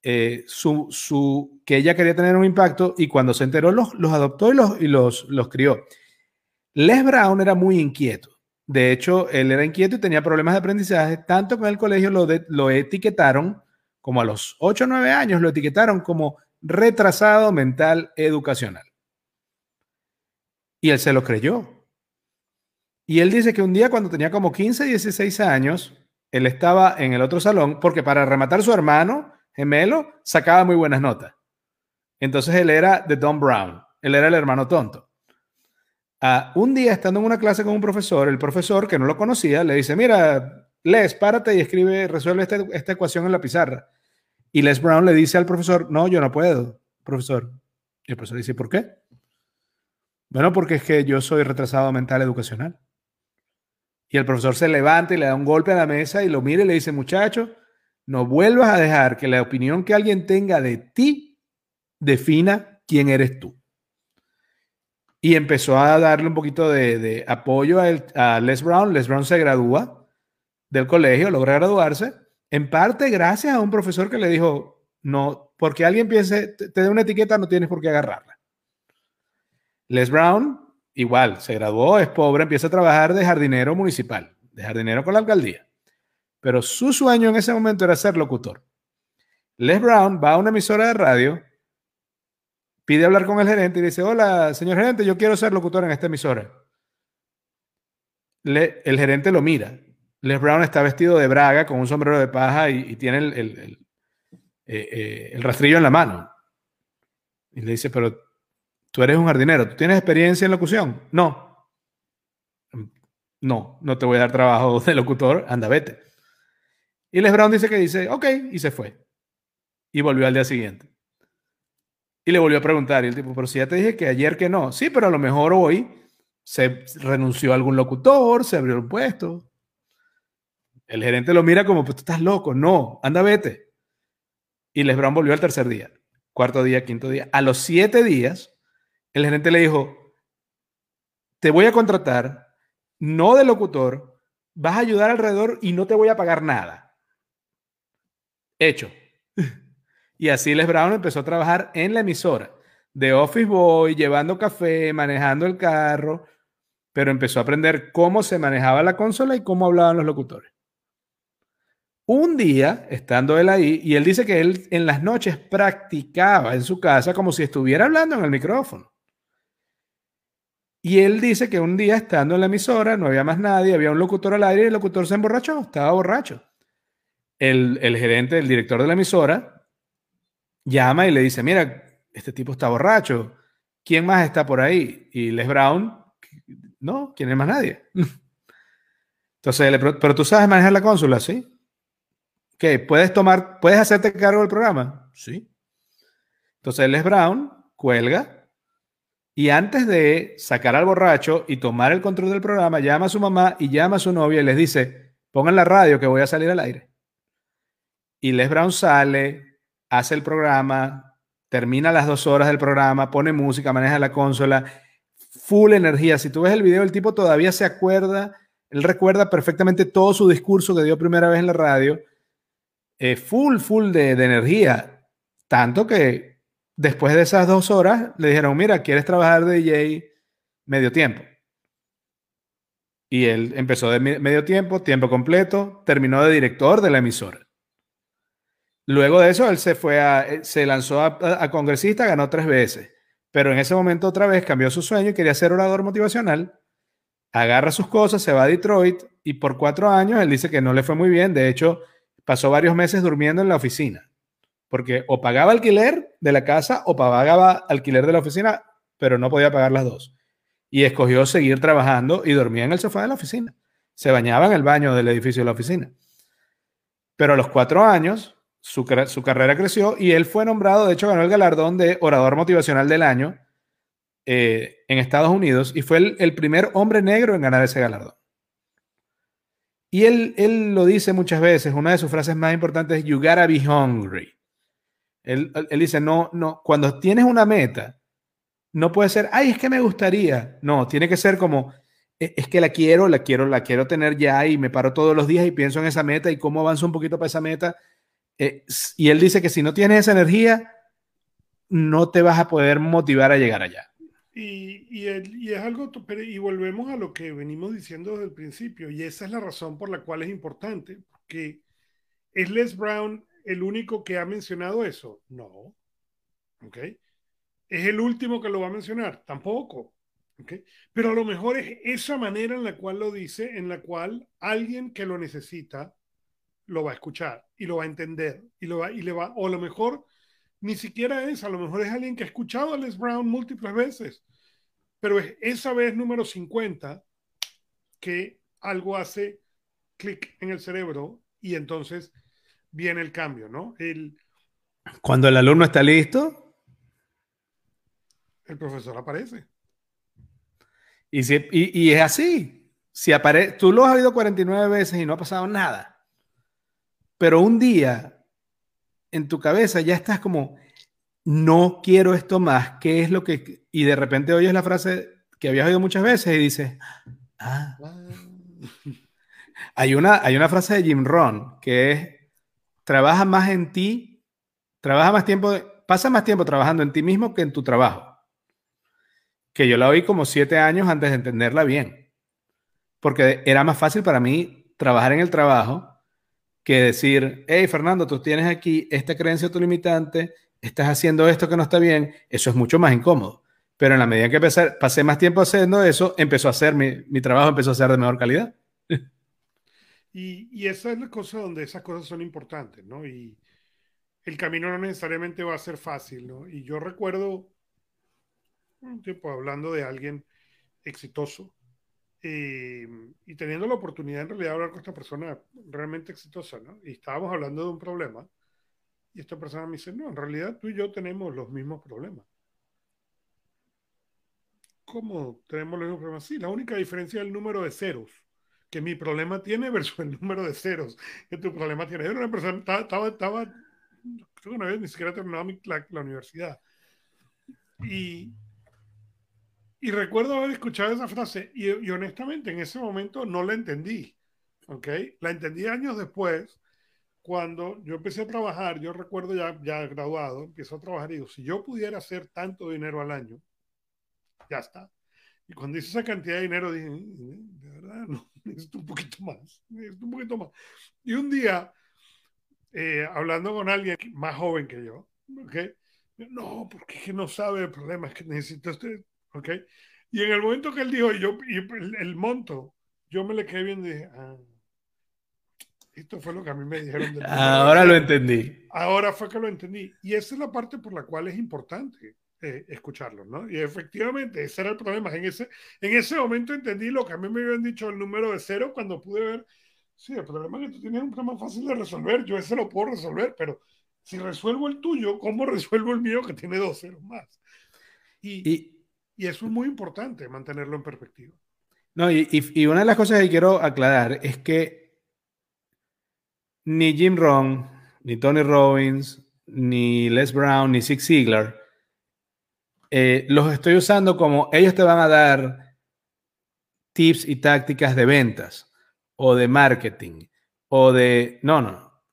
eh, su, su, que ella quería tener un impacto y cuando se enteró los, los adoptó y, los, y los, los crió. Les Brown era muy inquieto. De hecho, él era inquieto y tenía problemas de aprendizaje, tanto que el colegio lo, lo etiquetaron, como a los 8 o 9 años, lo etiquetaron como retrasado mental educacional. Y él se lo creyó. Y él dice que un día cuando tenía como 15, 16 años, él estaba en el otro salón, porque para rematar su hermano, gemelo, sacaba muy buenas notas. Entonces él era de Don Brown, él era el hermano tonto. Un día, estando en una clase con un profesor, el profesor que no lo conocía le dice: Mira, Les, párate y escribe, resuelve esta ecuación en la pizarra. Y Les Brown le dice al profesor: No, yo no puedo, profesor. Y el profesor dice: ¿Por qué? Bueno, porque es que yo soy retrasado mental educacional. Y el profesor se levanta y le da un golpe a la mesa y lo mira y le dice: Muchacho, no vuelvas a dejar que la opinión que alguien tenga de ti defina quién eres tú. Y empezó a darle un poquito de, apoyo a, Les Brown. Les Brown se gradúa del colegio, logra graduarse, en parte gracias a un profesor que le dijo, no, porque alguien piense, te, te dé una etiqueta, no tienes por qué agarrarla. Les Brown, igual, se graduó, es pobre, empieza a trabajar de jardinero municipal, de jardinero con la alcaldía pero su sueño en ese momento era ser locutor. Les Brown va a una emisora de radio, pide hablar con el gerente y dice, hola, señor gerente, yo quiero ser locutor en esta emisora. el gerente lo mira. Les Brown está vestido de braga con un sombrero de paja y, tiene el, eh, eh, el, rastrillo en la mano. Y le dice, pero tú eres un jardinero, ¿tú tienes experiencia en locución? No. No, no te voy a dar trabajo de locutor, anda, vete. Y Les Brown dice que dice, ok, y se fue. Y volvió al día siguiente. Y le volvió a preguntar, y el tipo, pero si ya te dije que ayer que no. Sí, pero a lo mejor hoy se renunció a algún locutor, se abrió el puesto. El gerente lo mira como, pues tú estás loco. No, anda, vete. Y Les volvió al tercer día, cuarto día, quinto día. A los siete días, el gerente le dijo, te voy a contratar, no de locutor, vas a ayudar alrededor y no te voy a pagar nada. Hecho. Y así Les Brown empezó a trabajar en la emisora, de Office Boy, llevando café, manejando el carro, pero empezó a aprender cómo se manejaba la consola y cómo hablaban los locutores. Un día, estando él ahí, y él dice que él en las noches practicaba en su casa como si estuviera hablando en el micrófono. Y él dice que un día, estando en la emisora, no había más nadie, había un locutor al aire y el locutor se emborrachó, estaba borracho. El, el gerente, el director de la emisora, llama y le dice, mira, este tipo está borracho, ¿quién más está por ahí? Y Les Brown, no, ¿quién es más nadie? Entonces, pero tú sabes manejar la consola, ¿sí? ¿Qué? ¿Puedes tomar, puedes hacerte cargo del programa? Sí. Entonces Les Brown cuelga y antes de sacar al borracho y tomar el control del programa, llama a su mamá y llama a su novia y les dice, pongan la radio que voy a salir al aire. Y Les Brown sale, hace el programa, termina las dos horas del programa, pone música, maneja la consola, full energía. Si tú ves el video, el tipo todavía se acuerda, él recuerda perfectamente todo su discurso que dio primera vez en la radio eh, full, full de, energía. Tanto que después de esas dos horas le dijeron, mira, ¿quieres trabajar de DJ medio tiempo? Y él empezó de medio tiempo, tiempo completo, terminó de director de la emisora. Luego de eso, él se fue a, eh, se lanzó a, congresista, ganó tres veces. Pero en ese momento otra vez cambió su sueño y quería ser orador motivacional. Agarra sus cosas, se va a Detroit y por cuatro años él dice que no le fue muy bien. De hecho, pasó varios meses durmiendo en la oficina, porque o pagaba alquiler de la casa o pagaba alquiler de la oficina, pero no podía pagar las dos. Y escogió seguir trabajando y dormía en el sofá de la oficina. Se bañaba en el baño del edificio de la oficina. Pero a los cuatro años, su, carrera creció y él fue nombrado, de hecho ganó el galardón de orador motivacional del año eh, en Estados Unidos y fue el primer hombre negro en ganar ese galardón. Y él, él lo dice muchas veces, una de sus frases más importantes es, you gotta be hungry. Él, él dice, no, no, cuando tienes una meta, no puede ser, ay, es que me gustaría. No, tiene que ser como, e, es que la quiero, la quiero, la quiero tener ya y me paro todos los días y pienso en esa meta y cómo avanzo un poquito para esa meta. Eh, y él dice que si no tienes esa energía, no te vas a poder motivar a llegar allá. Y, es algo, y volvemos a lo que venimos diciendo desde el principio, y esa es la razón por la cual es importante, porque ¿es Les Brown el único que ha mencionado eso? No. ¿Ok? ¿Es el último que lo va a mencionar? Tampoco. ¿Ok? Pero a lo mejor es esa manera en la cual lo dice, en la cual alguien que lo necesita lo va a escuchar y lo va a entender y, lo va, y le va, o a lo mejor ni siquiera es, a lo mejor es alguien que ha escuchado a Les Brown múltiples veces, pero es esa vez número 50 que algo hace clic en el cerebro y entonces viene el cambio, ¿no? El, Cuando el alumno está listo, el profesor aparece. Y, si, y, es así. Si aparece, tú lo has oído 49 veces y no ha pasado nada. Pero un día en tu cabeza ya estás como, no quiero esto más, ¿qué es lo que... Y de repente oyes la frase que habías oído muchas veces y dices, ah. Hay una, hay una frase de Jim Ron que es, trabaja más en ti, trabaja más tiempo, pasa más tiempo trabajando en ti mismo que en tu trabajo. Que yo la oí como siete años antes de entenderla bien. Porque era más fácil para mí trabajar en el trabajo que decir, hey Fernando, tú tienes aquí esta creencia autolimitante, estás haciendo esto que no está bien, eso es mucho más incómodo. Pero en la medida que pasé más tiempo haciendo eso, empezó a mi, mi trabajo empezó a ser de mejor calidad. Y, y, esa es la cosa donde esas cosas son importantes, ¿no? Y el camino no necesariamente va a ser fácil, ¿no? Y yo recuerdo un tiempo hablando de alguien exitoso eh, y teniendo la oportunidad en realidad de hablar con esta persona realmente exitosa, ¿no? Y estábamos hablando de un problema. Y esta persona me dice, no, en realidad tú y yo tenemos los mismos problemas. ¿Cómo tenemos los mismos problemas? Sí, la única diferencia es el número de ceros que mi problema tiene versus el número de ceros que tu problema tiene. Yo era una persona, estaba, estaba, creo que una vez ni siquiera terminado la, la universidad. Y, y recuerdo haber escuchado esa frase y, y, honestamente en ese momento no la entendí. ¿Ok? La entendí años después cuando yo empecé a trabajar. Yo recuerdo ya, ya graduado, empiezo a trabajar y digo, si yo pudiera hacer tanto dinero al año, ya está. Y cuando hice esa cantidad de dinero dije, mm, de verdad, no, necesito un poquito más, necesito un poquito más. Y un día, eh, hablando con alguien más joven que yo, ¿ok? No, porque es que no sabe el problema, es que necesito usted, ¿ok? Y en el momento que él dijo, yo, y el, monto, yo me le quedé viendo y dije, ah, esto fue lo que a mí me dijeron. Del Ahora lo entendí. Ahora fue que lo entendí. Y esa es la parte por la cual es importante eh, escucharlo, ¿no? Y efectivamente, ese era el problema. En ese, en ese momento entendí lo que a mí me habían dicho el número de cero cuando pude ver, sí, el problema es que tú tienes un problema fácil de resolver, yo ese lo puedo resolver, pero si resuelvo el tuyo, ¿cómo resuelvo el mío que tiene dos ceros más? Y, y, eso es muy importante, mantenerlo en perspectiva. No, y, y, una de las cosas que quiero aclarar es que ni Jim Rohn, ni Tony Robbins, ni Les Brown, ni Zig Ziglar eh, los estoy usando como ellos te van a dar tips y tácticas de ventas o de marketing o de... No, no.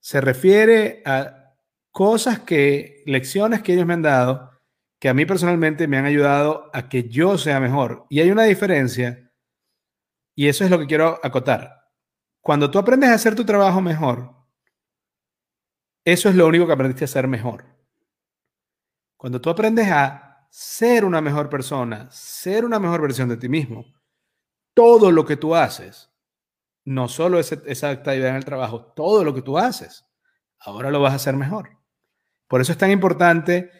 Se refiere a cosas que, lecciones que ellos me han dado, que a mí personalmente me han ayudado a que yo sea mejor. Y hay una diferencia, y eso es lo que quiero acotar. Cuando tú aprendes a hacer tu trabajo mejor, eso es lo único que aprendiste a hacer mejor. Cuando tú aprendes a ser una mejor persona, ser una mejor versión de ti mismo, todo lo que tú haces, no solo esa actividad en el trabajo, todo lo que tú haces, ahora lo vas a hacer mejor. Por eso es tan importante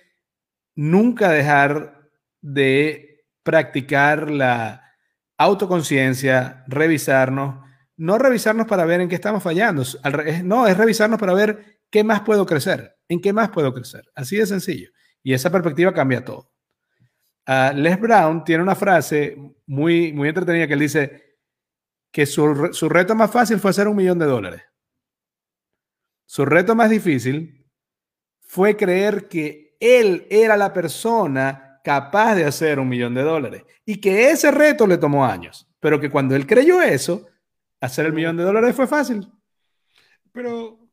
nunca dejar de practicar la autoconciencia, revisarnos, no revisarnos para ver en qué estamos fallando, no, es revisarnos para ver qué más puedo crecer, en qué más puedo crecer, así de sencillo. Y esa perspectiva cambia todo. Uh, Les Brown tiene una frase muy, muy entretenida que él dice que su, su reto más fácil fue hacer un millón de dólares. Su reto más difícil fue creer que él era la persona capaz de hacer un millón de dólares y que ese reto le tomó años, pero que cuando él creyó eso, hacer el millón de dólares fue fácil. Pero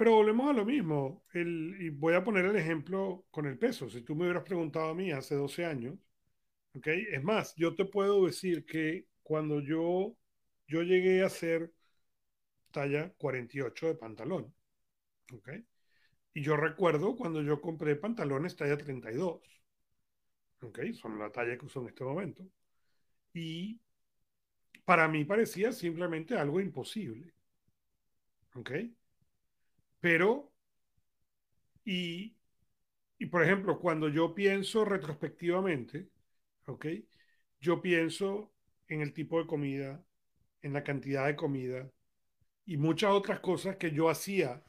pero volvemos a lo mismo. El, y voy a poner el ejemplo con el peso. Si tú me hubieras preguntado a mí hace 12 años, ¿ok? Es más, yo te puedo decir que cuando yo, yo llegué a ser talla 48 de pantalón, ¿ok? Y yo recuerdo cuando yo compré pantalones talla 32, ¿ok? Son la talla que uso en este momento. Y para mí parecía simplemente algo imposible, ¿ok? Pero, y, y por ejemplo, cuando yo pienso retrospectivamente, ¿ok? Yo pienso en el tipo de comida, en la cantidad de comida y muchas otras cosas que yo hacía.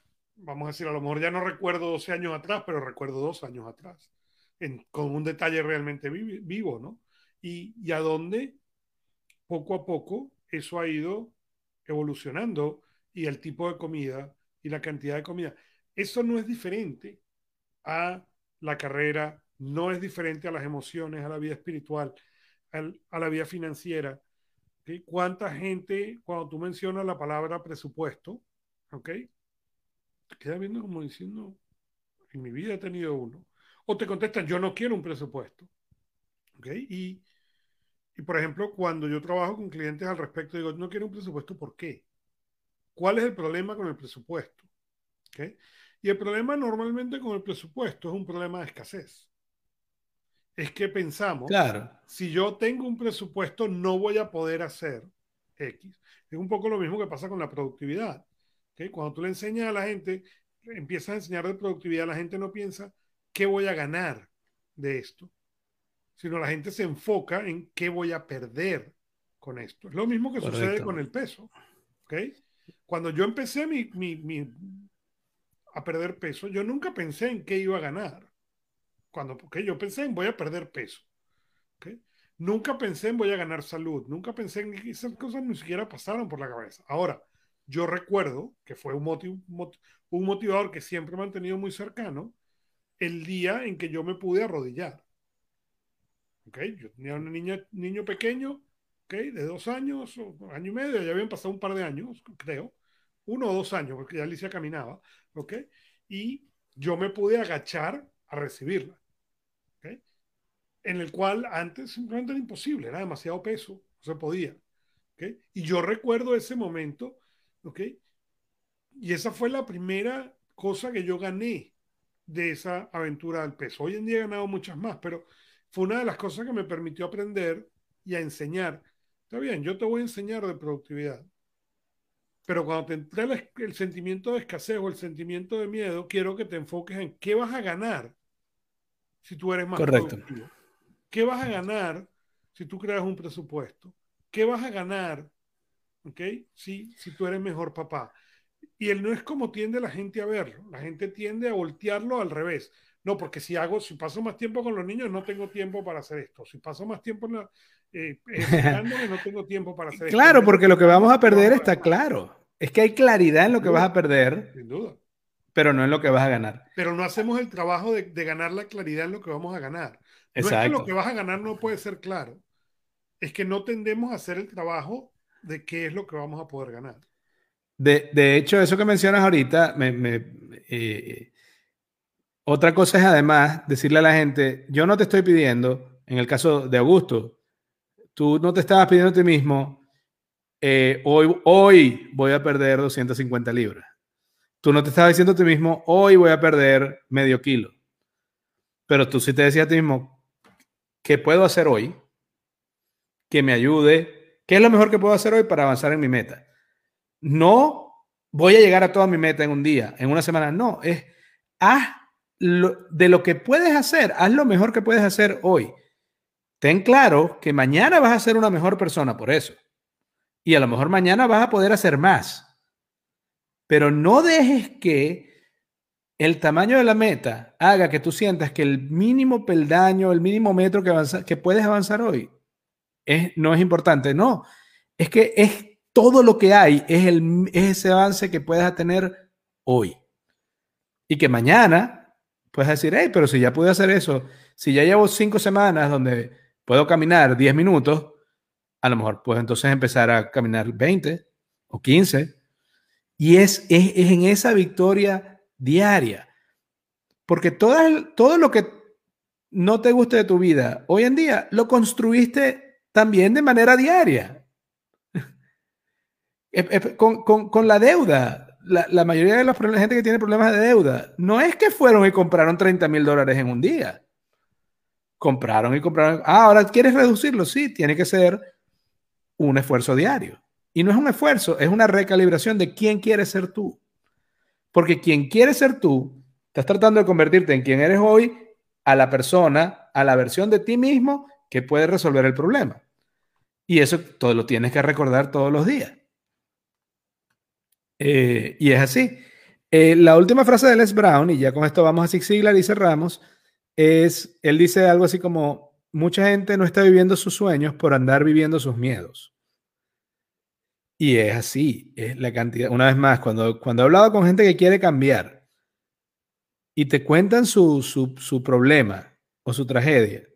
Vamos a decir, a lo mejor ya no recuerdo 12 años atrás, pero recuerdo dos años atrás, en, con un detalle realmente vivo, ¿no? Y, y a dónde poco a poco eso ha ido evolucionando y el tipo de comida y la cantidad de comida. Eso no es diferente a la carrera, no es diferente a las emociones, a la vida espiritual, a la vida financiera. ¿Cuánta gente, cuando tú mencionas la palabra presupuesto, ¿ok? Te queda viendo como diciendo, en mi vida he tenido uno. O te contestan, yo no quiero un presupuesto. ¿Ok? Y, y por ejemplo, cuando yo trabajo con clientes al respecto, digo, no quiero un presupuesto, ¿por qué? ¿Cuál es el problema con el presupuesto? Y el problema normalmente con el presupuesto es un problema de escasez. Es que pensamos, claro. si yo tengo un presupuesto no voy a poder hacer X. Es un poco lo mismo que pasa con la productividad. Cuando tú le enseñas a la gente, empiezas a enseñar de productividad, la gente no piensa qué voy a ganar de esto, sino la gente se enfoca en qué voy a perder con esto. Es lo mismo que sucede con el peso. ¿okay? Cuando yo empecé mi, mi, a perder peso, yo nunca pensé en qué iba a ganar. Cuando, porque yo pensé en voy a perder peso. ¿okay? Nunca pensé en voy a ganar salud. Nunca pensé en esas cosas ni siquiera pasaron por la cabeza. Ahora, yo recuerdo que fue un, un motivador que siempre he mantenido muy cercano, el día en que yo me pude arrodillar. ¿Okay? Yo tenía un niño pequeño, ¿okay? de dos años, o año y medio, ya habían pasado un par de años, creo, uno o dos años, porque ya Alicia caminaba, ¿okay? y yo me pude agachar a recibirla. ¿okay? En el cual antes simplemente era imposible, era demasiado peso, no se podía. Y yo recuerdo ese momento, ¿ok? Y esa fue la primera cosa que yo gané de esa aventura del peso. Hoy en día he ganado muchas más, pero fue una de las cosas que me permitió aprender y a enseñar. Está bien, yo te voy a enseñar de productividad. Pero cuando te entre el, sentimiento de escasez o el sentimiento de miedo, quiero que te enfoques en qué vas a ganar si tú eres más Correcto. productivo. ¿Qué vas a ganar si tú creas un presupuesto? ¿Qué vas a ganar okay, si, si tú eres mejor papá? Y él no es como tiende la gente a verlo. La gente tiende a voltearlo al revés. No, porque si hago, si paso más tiempo con los niños, no tengo tiempo para hacer esto. Si paso más tiempo en la, eh, no tengo tiempo para hacer esto. Claro, porque lo que vamos a perder está claro. Es que hay claridad en lo que vas a perder. Sin duda. Pero no en lo que vas a ganar. Pero no hacemos el trabajo de, ganar la claridad en lo que vamos a ganar. No es que lo que vas a ganar no puede ser claro. Es que no tendemos a hacer el trabajo de qué es lo que vamos a poder ganar. De, de hecho, eso que mencionas ahorita, eh, otra cosa es además decirle a la gente, yo no te estoy pidiendo, en el caso de Augusto, tú no te estabas pidiendo a ti mismo, eh, hoy, hoy voy a perder 250 libras. Tú no te estabas diciendo a ti mismo, hoy voy a perder medio kilo. Pero tú sí te decías a ti mismo, ¿qué puedo hacer hoy? Que me ayude. ¿Qué es lo mejor que puedo hacer hoy para avanzar en mi meta? No voy a llegar a toda mi meta en un día, en una semana. No, es haz de lo que puedes hacer, haz lo mejor que puedes hacer hoy. Ten claro que mañana vas a ser una mejor persona por eso. Y a lo mejor mañana vas a poder hacer más. Pero no dejes que el tamaño de la meta haga que tú sientas que el mínimo peldaño, el mínimo metro que puedes avanzar hoy es, no es importante. No, es que es todo lo que hay, es, el, es ese avance que puedes tener hoy. Y que mañana puedes decir, hey, pero si ya pude hacer eso, si ya llevo cinco semanas donde puedo caminar 10 minutos, a lo mejor puedes entonces empezar a caminar 20 o 15. Y es, es, en esa victoria diaria. Porque todo, todo lo que no te guste de tu vida hoy en día, lo construiste también de manera diaria. con, con, con la deuda la, mayoría de la gente que tiene problemas de deuda no es que fueron y compraron 30 mil dólares en un día. Compraron y compraron. Ah, ahora quieres reducirlo. Sí, tiene que ser un esfuerzo diario. Y no es un esfuerzo, es una recalibración de quién quieres ser tú. Porque quien quiere ser tú, estás tratando de convertirte en quien eres hoy a la persona, a la versión de ti mismo que puede resolver el problema. Y eso todo lo tienes que recordar todos los días. Eh, y es así. Eh, la última frase de Les Brown, y ya con esto vamos a Zig Ziglar y cerramos, es, él dice algo así como, mucha gente no está viviendo sus sueños por andar viviendo sus miedos. Y es así, es la cantidad, una vez más, cuando, cuando he hablado con gente que quiere cambiar y te cuentan su, su, su problema o su tragedia,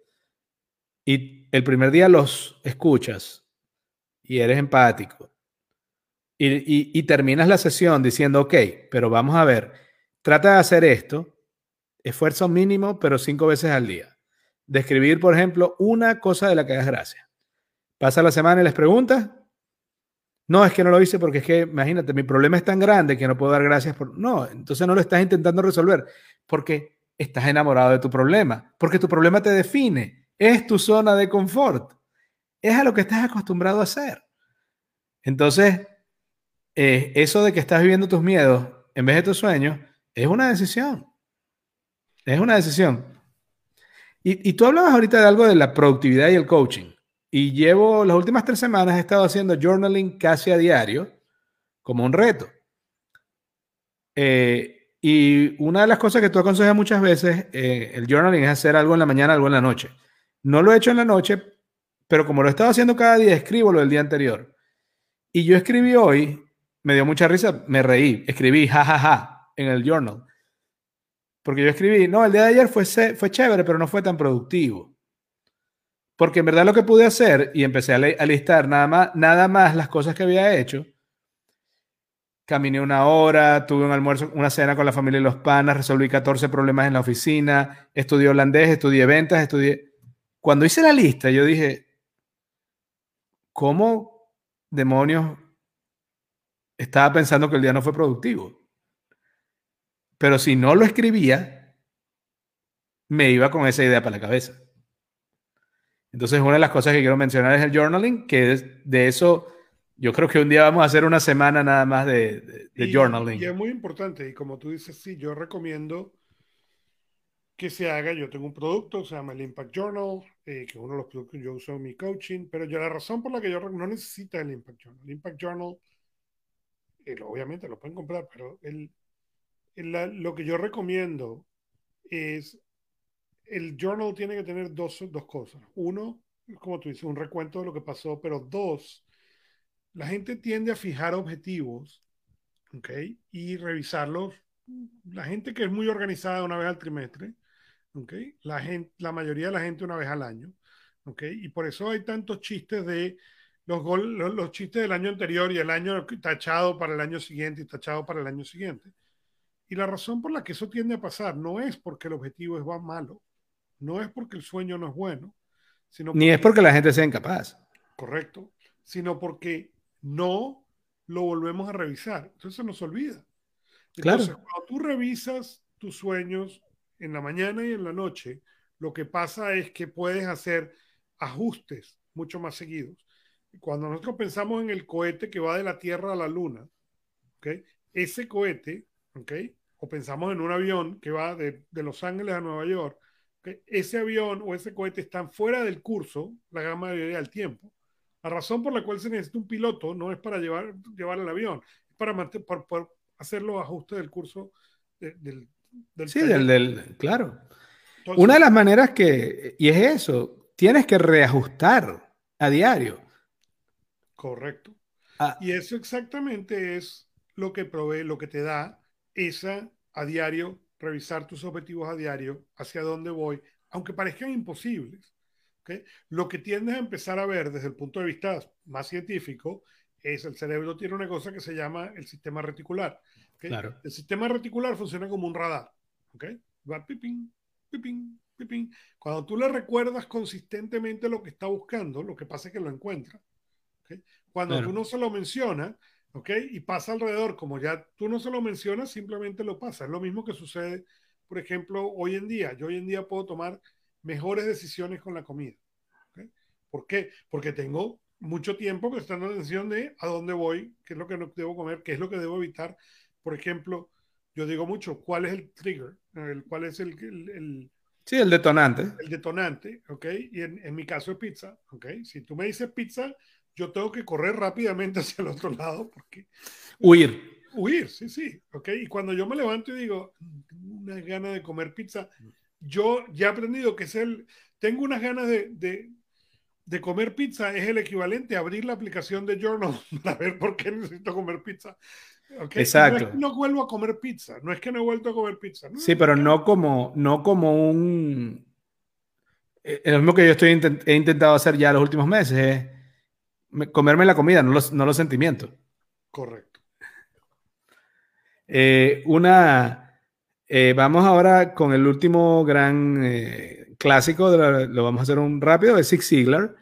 y el primer día los escuchas y eres empático y, terminas la sesión diciendo, ok, pero vamos a ver, trata de hacer esto, esfuerzo mínimo, pero cinco veces al día. Describir, por ejemplo, una cosa de la que das gracias. Pasa la semana y les preguntas. No, es que no lo hice porque es que, imagínate, mi problema es tan grande que no puedo dar gracias por... No, entonces no lo estás intentando resolver porque estás enamorado de tu problema, porque tu problema te define, es tu zona de confort, es a lo que estás acostumbrado a hacer. Entonces, eh, eso de que estás viviendo tus miedos en vez de tus sueños es una decisión. Es una decisión. Y, tú hablabas ahorita de algo de la productividad y el coaching. y llevo las últimas tres semanas he estado haciendo journaling casi a diario como un reto. Eh, y una de las cosas que tú aconsejas muchas veces, eh, el journaling es hacer algo en la mañana, algo en la noche. No lo he hecho en la noche, pero como lo he estado haciendo cada día, escribo lo del día anterior. Y yo escribí hoy, me dio mucha risa, me reí, escribí jajaja ja, ja, en el journal. Porque yo escribí, no, el día de ayer fue, fue chévere, pero no fue tan productivo. Porque en verdad lo que pude hacer, y empecé a, listar nada más, nada más las cosas que había hecho, caminé una hora, tuve un almuerzo, una cena con la familia y los panas, resolví 14 problemas en la oficina, estudié holandés, estudié ventas, estudié... Cuando hice la lista, yo dije, ¿cómo demonios estaba pensando que el día no fue productivo? Pero si no lo escribía, me iba con esa idea para la cabeza. Entonces, una de las cosas que quiero mencionar es el journaling, que de eso yo creo que un día vamos a hacer una semana nada más de, journaling. Y es muy importante, y como tú dices, sí, yo recomiendo que se haga. Yo tengo un producto, se llama el Impact Journal, eh, que es uno de los productos que yo uso en mi coaching, pero yo la razón por la que yo no necesito el Impact Journal. El Impact Journal, eh, obviamente lo pueden comprar, pero el, lo que yo recomiendo es, el journal tiene que tener dos, dos cosas. Uno, como tú dices, un recuento de lo que pasó, pero dos, la gente tiende a fijar objetivos, ¿ok? Y revisarlos. La gente que es muy organizada una vez al trimestre, La, gente, la mayoría de la gente una vez al año, ¿ok? Y por eso hay tantos chistes de los, los, chistes del año anterior y el año tachado para el año siguiente y tachado para el año siguiente. Y la razón por la que eso tiende a pasar no es porque el objetivo es malo, no es porque el sueño no es bueno, sino ni es porque la gente sea incapaz. Correcto, sino porque no lo volvemos a revisar. Entonces se nos olvida. Entonces, cuando tú revisas tus sueños en la mañana y en la noche, lo que pasa es que puedes hacer ajustes mucho más seguidos. Cuando nosotros pensamos en el cohete que va de la Tierra a la Luna, ¿okay? ese cohete, ¿okay? o pensamos en un avión que va de, Los Ángeles a Nueva York, ese avión o ese cohete están fuera del curso la gran mayoría del tiempo. La razón por la cual se necesita un piloto no es para llevar, llevar el avión, es para, hacer los ajustes del curso del, del, Sí, del, claro. Una de las maneras que, y es eso, tienes que reajustar a diario. Correcto. Ah. Y eso exactamente es lo que provee, lo que te da esa a diario, revisar tus objetivos a diario, hacia dónde voy, aunque parezcan imposibles. Lo que tiendes a empezar a ver desde el punto de vista más científico es el cerebro tiene una cosa que se llama el sistema reticular. El sistema reticular funciona como un radar. Va pipín, pipín, pipín. Cuando tú le recuerdas consistentemente lo que está buscando, lo que pasa es que lo encuentra. Cuando tú no se lo mencionas, y pasa alrededor, como ya tú no se lo mencionas, simplemente lo pasa. Es lo mismo que sucede, por ejemplo, hoy en día. Yo hoy en día puedo tomar mejores decisiones con la comida. ¿Por qué? Porque tengo mucho tiempo prestando atención de a dónde voy, qué es lo que no debo comer, qué es lo que debo evitar. Por ejemplo, yo digo mucho, ¿cuál es el trigger? El, ¿Cuál es el, el, Sí, el detonante. El detonante, ¿ok? Y en, en, mi caso es pizza, ¿ok? Si tú me dices pizza, yo tengo que correr rápidamente hacia el otro lado porque... Huir. Huir, sí, sí, ¿ok? Y cuando yo me levanto y digo, una gana de comer pizza, yo ya he aprendido que es el, tengo unas ganas de, de, de, comer pizza, es el equivalente a abrir la aplicación de Journal para ver por qué necesito comer pizza. Exacto. No es que no vuelvo a comer pizza, no es que no he vuelto a comer pizza. sí, pero no como, no como un... Eh, lo mismo que yo estoy he intentado hacer ya los últimos meses, es comerme la comida, no los, no los sentimientos. Correcto. Eh, una eh, vamos ahora con el último gran clásico, lo vamos a hacer un rápido, es Zig Ziglar.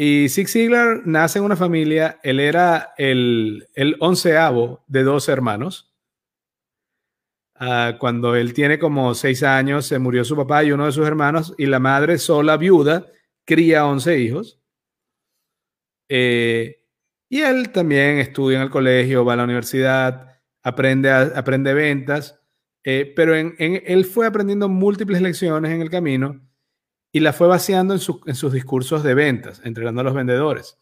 Y Zig Ziglar nace en una familia, él era el, onceavo de dos hermanos. Ah, cuando él tiene como seis años, se murió su papá y uno de sus hermanos, y la madre sola, viuda, cría once hijos. Eh, y él también estudia en el colegio, va a la universidad, aprende, aprende ventas eh, pero él fue aprendiendo múltiples lecciones en el camino y la fue vaciando en, sus discursos de ventas, entregando a los vendedores.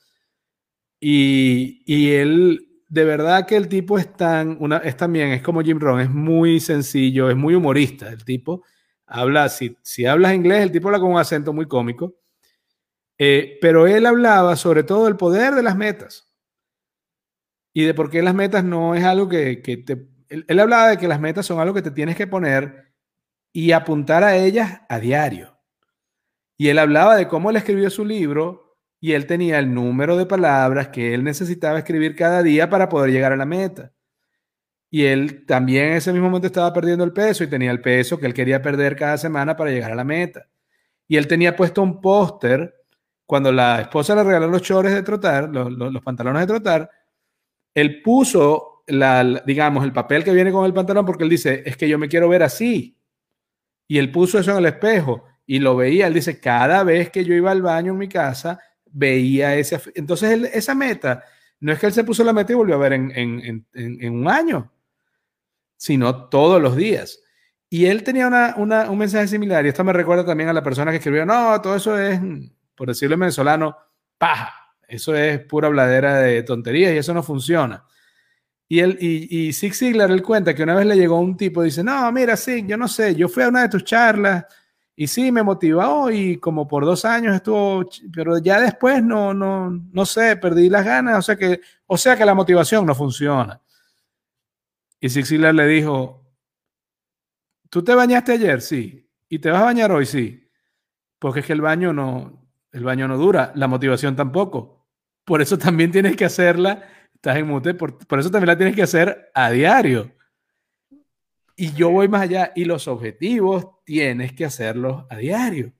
Y, y, él, de verdad que el tipo es tan, una, es también, es como Jim Rohn, es muy sencillo, es muy humorista. El tipo habla, si, si hablas inglés, el tipo habla con un acento muy cómico. Eh, pero él hablaba sobre todo del poder de las metas y de por qué las metas no es algo que, que te... él, hablaba de que las metas son algo que te tienes que poner y apuntar a ellas a diario. Y él hablaba de cómo él escribió su libro y él tenía el número de palabras que él necesitaba escribir cada día para poder llegar a la meta. Y él también en ese mismo momento estaba perdiendo el peso y tenía el peso que él quería perder cada semana para llegar a la meta. Y él tenía puesto un póster cuando la esposa le regaló los chores de trotar, los, pantalones de trotar, él puso, la, digamos, el papel que viene con el pantalón porque él dice, es que yo me quiero ver así. Y él puso eso en el espejo y lo veía. Él dice, cada vez que yo iba al baño en mi casa, veía ese. Entonces, esa meta, no es que él se puso la meta y volvió a ver en, un año, sino todos los días. Y él tenía un mensaje similar, y esto me recuerda también a la persona que escribió, no, todo eso es, por decirlo en venezolano, paja. Eso es pura bladera de tonterías y eso no funciona. Y, él, y, y Zig Ziglar, él cuenta que una vez le llegó un tipo dice, no, mira, Zig, yo no sé, yo fui a una de tus charlas y sí, me motivó y como por dos años estuvo, pero ya después no, no, no sé, perdí las ganas, o sea que, o sea que la motivación no funciona. Y Zig Ziglar le dijo, ¿tú te bañaste ayer? Sí. ¿Y te vas a bañar hoy? Sí. Porque es que el baño no, el baño no dura, la motivación tampoco. Por eso también tienes que hacerla estás en mute, por, eso también la tienes que hacer a diario. Y yo voy más allá, y los objetivos tienes que hacerlos a diario.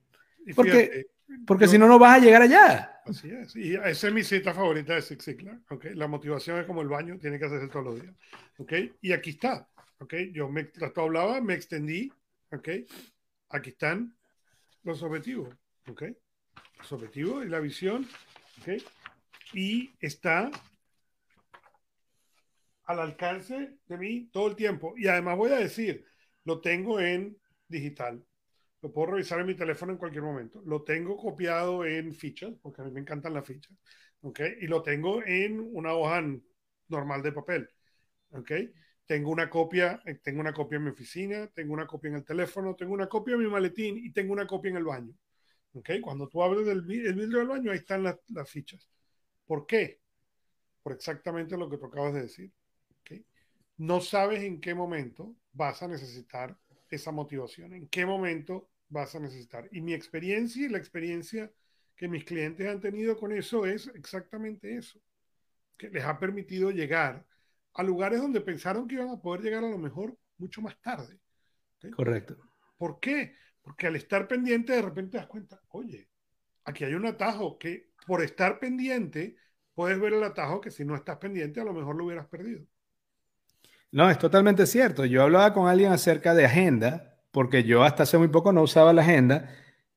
Porque, porque si no, no vas a llegar allá. Así es. Y esa es mi cita favorita de Six Ziglar. ¿okay? La motivación es como el baño, tiene que hacerse todos los días. ¿okay? Y aquí está. ¿okay? Yo me tú hablaba, me extendí. ¿okay? Aquí están los objetivos. ¿okay? Los objetivos y la visión. ¿okay? Y está al alcance de mí todo el tiempo. Y además voy a decir, lo tengo en digital. Lo puedo revisar en mi teléfono en cualquier momento. Lo tengo copiado en fichas, porque a mí me encantan las fichas. ¿Ok? Y lo tengo en una hoja normal de papel. ¿Ok? Tengo una copia, eh, tengo una copia en mi oficina, tengo una copia en el teléfono, tengo una copia en mi maletín y tengo una copia en el baño. ¿Ok? Cuando tú abres el vidrio del baño, ahí están las, las fichas. ¿Por qué? Por exactamente lo que tú acabas de decir no sabes en qué momento vas a necesitar esa motivación, en qué momento vas a necesitar. Y mi experiencia y la experiencia que mis clientes han tenido con eso es exactamente eso, que les ha permitido llegar a lugares donde pensaron que iban a poder llegar a lo mejor mucho más tarde. Correcto. ¿Por qué? Porque al estar pendiente de repente te das cuenta, oye, aquí hay un atajo que por estar pendiente puedes ver el atajo que si no estás pendiente a lo mejor lo hubieras perdido. No, es totalmente cierto. Yo hablaba con alguien acerca de agenda, porque yo hasta hace muy poco no usaba la agenda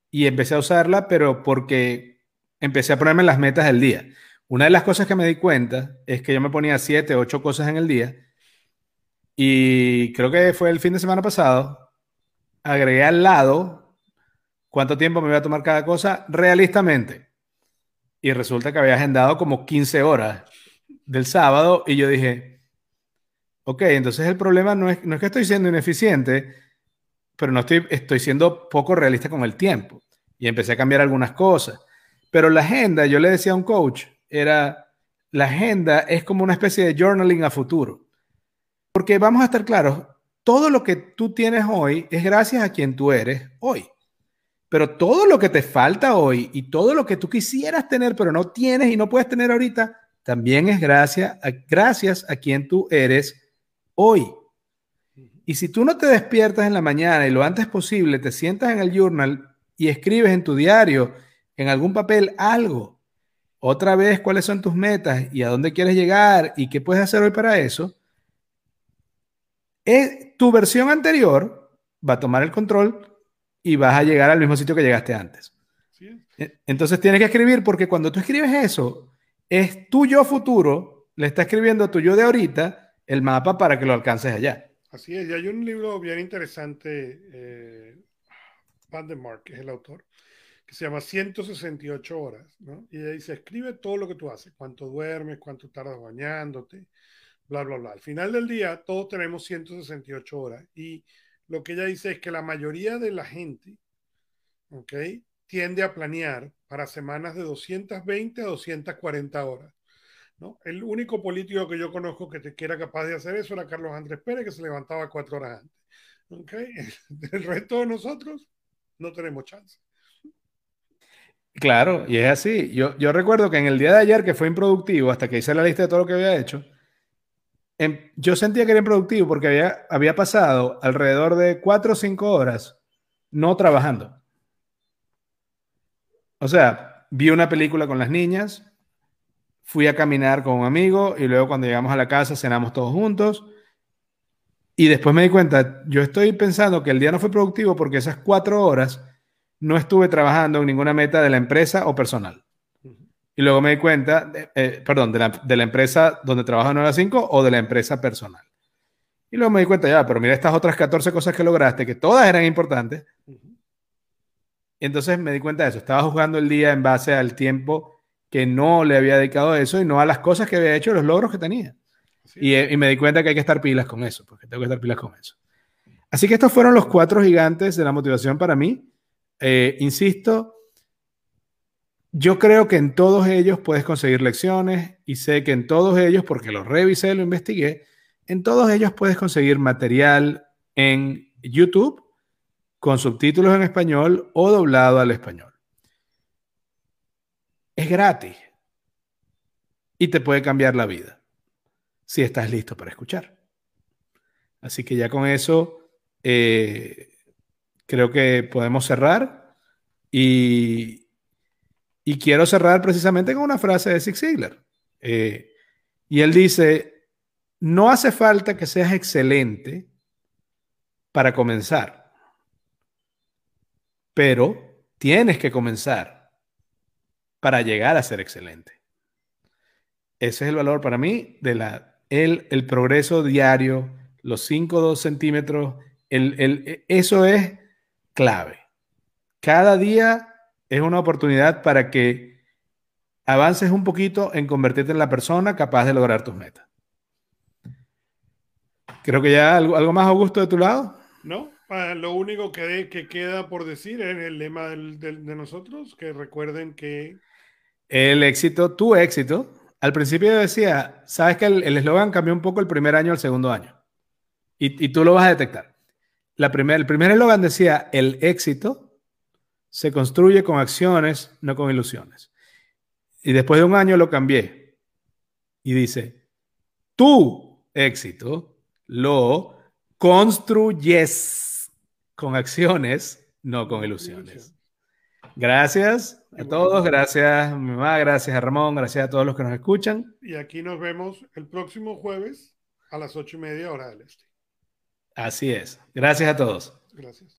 y empecé a usarla, pero porque empecé a ponerme las metas del día. Una de las cosas que me di cuenta es que yo me ponía siete, ocho cosas en el día y creo que fue el fin de semana pasado, agregué al lado cuánto tiempo me iba a tomar cada cosa realistamente. Y resulta que había agendado como 15 horas del sábado y yo dije, ok, entonces el problema no es, no es que estoy siendo ineficiente, pero no estoy, estoy siendo poco realista con el tiempo. Y empecé a cambiar algunas cosas. Pero la agenda, yo le decía a un coach, era, la agenda es como una especie de journaling a futuro. Porque vamos a estar claros, todo lo que tú tienes hoy es gracias a quien tú eres hoy. Pero todo lo que te falta hoy y todo lo que tú quisieras tener, pero no tienes y no puedes tener ahorita, también es gracias a, gracias a quien tú eres hoy. Y si tú no te despiertas en la mañana y lo antes posible te sientas en el journal y escribes en tu diario, en algún papel, algo, otra vez cuáles son tus metas y a dónde quieres llegar y qué puedes hacer hoy para eso, es, tu versión anterior va a tomar el control y vas a llegar al mismo sitio que llegaste antes. E, entonces tienes que escribir porque cuando tú escribes eso, es tu yo futuro, le está escribiendo a tu yo de ahorita el mapa para que lo alcances allá. Así es, y hay un libro bien interesante, eh, Van der Mark, que es el autor, que se llama 168 horas, ¿no? Y ella dice, escribe todo lo que tú haces, cuánto duermes, cuánto tardas bañándote, bla, bla, bla. Al final del día, todos tenemos 168 horas. Y lo que ella dice es que la mayoría de la gente, ¿ok? Tiende a planear para semanas de 220 a 240 horas. El único político que yo conozco que, te, que era capaz de hacer eso era Carlos Andrés Pérez, que se levantaba cuatro horas antes. ¿okay? El resto de nosotros no tenemos chance. Claro, y es así. Yo, yo recuerdo que en el día de ayer, que fue improductivo, hasta que hice la lista de todo lo que había hecho, em, yo sentía que era improductivo porque había, había pasado alrededor de cuatro o cinco horas no trabajando. O sea, vi una película con las niñas, fui a caminar con un amigo y luego cuando llegamos a la casa cenamos todos juntos. Y después me di cuenta, yo estoy pensando que el día no fue productivo porque esas cuatro horas no estuve trabajando en ninguna meta de la empresa o personal. Y luego me di cuenta, eh, perdón, de la, de la, empresa donde trabajo 9 a 5 o de la empresa personal. Y luego me di cuenta, ya, pero mira estas otras 14 cosas que lograste, que todas eran importantes. Y entonces me di cuenta de eso. Estaba jugando el día en base al tiempo que no le había dedicado a eso y no a las cosas que había hecho, los logros que tenía. Y, y, me di cuenta que hay que estar pilas con eso, porque tengo que estar pilas con eso. Así que estos fueron los cuatro gigantes de la motivación para mí. Eh, insisto, yo creo que en todos ellos puedes conseguir lecciones y sé que en todos ellos, porque lo revisé, lo investigué, en todos ellos puedes conseguir material en YouTube con subtítulos en español o doblado al español. Es gratis y te puede cambiar la vida si estás listo para escuchar. Así que ya con eso eh, creo que podemos cerrar y, y, quiero cerrar precisamente con una frase de Zig Ziglar. Eh, y él dice, no hace falta que seas excelente para comenzar, pero tienes que comenzar para llegar a ser excelente. Ese es el valor para mí de la, el, el progreso diario, los 5 o 2 centímetros, el, el, eso es clave. Cada día es una oportunidad para que avances un poquito en convertirte en la persona capaz de lograr tus metas. Creo que ya algo, algo más, Augusto, de tu lado. No, ah, lo único que, que, queda por decir es el lema de nosotros, que recuerden que... El éxito, tu éxito. Al principio decía, sabes que el eslogan cambió un poco el primer año al segundo año. Y, y tú lo vas a detectar la primer, el primer eslogan decía, el éxito se construye con acciones, no con ilusiones. Y después de un año lo cambié. Y dice, tu éxito lo construyes con acciones, no con ilusiones. Gracias a todos, gracias mi mamá, gracias a Ramón, gracias a todos los que nos escuchan. Y aquí nos vemos el próximo jueves a las ocho y media hora del este. Así es. Gracias a todos. Gracias.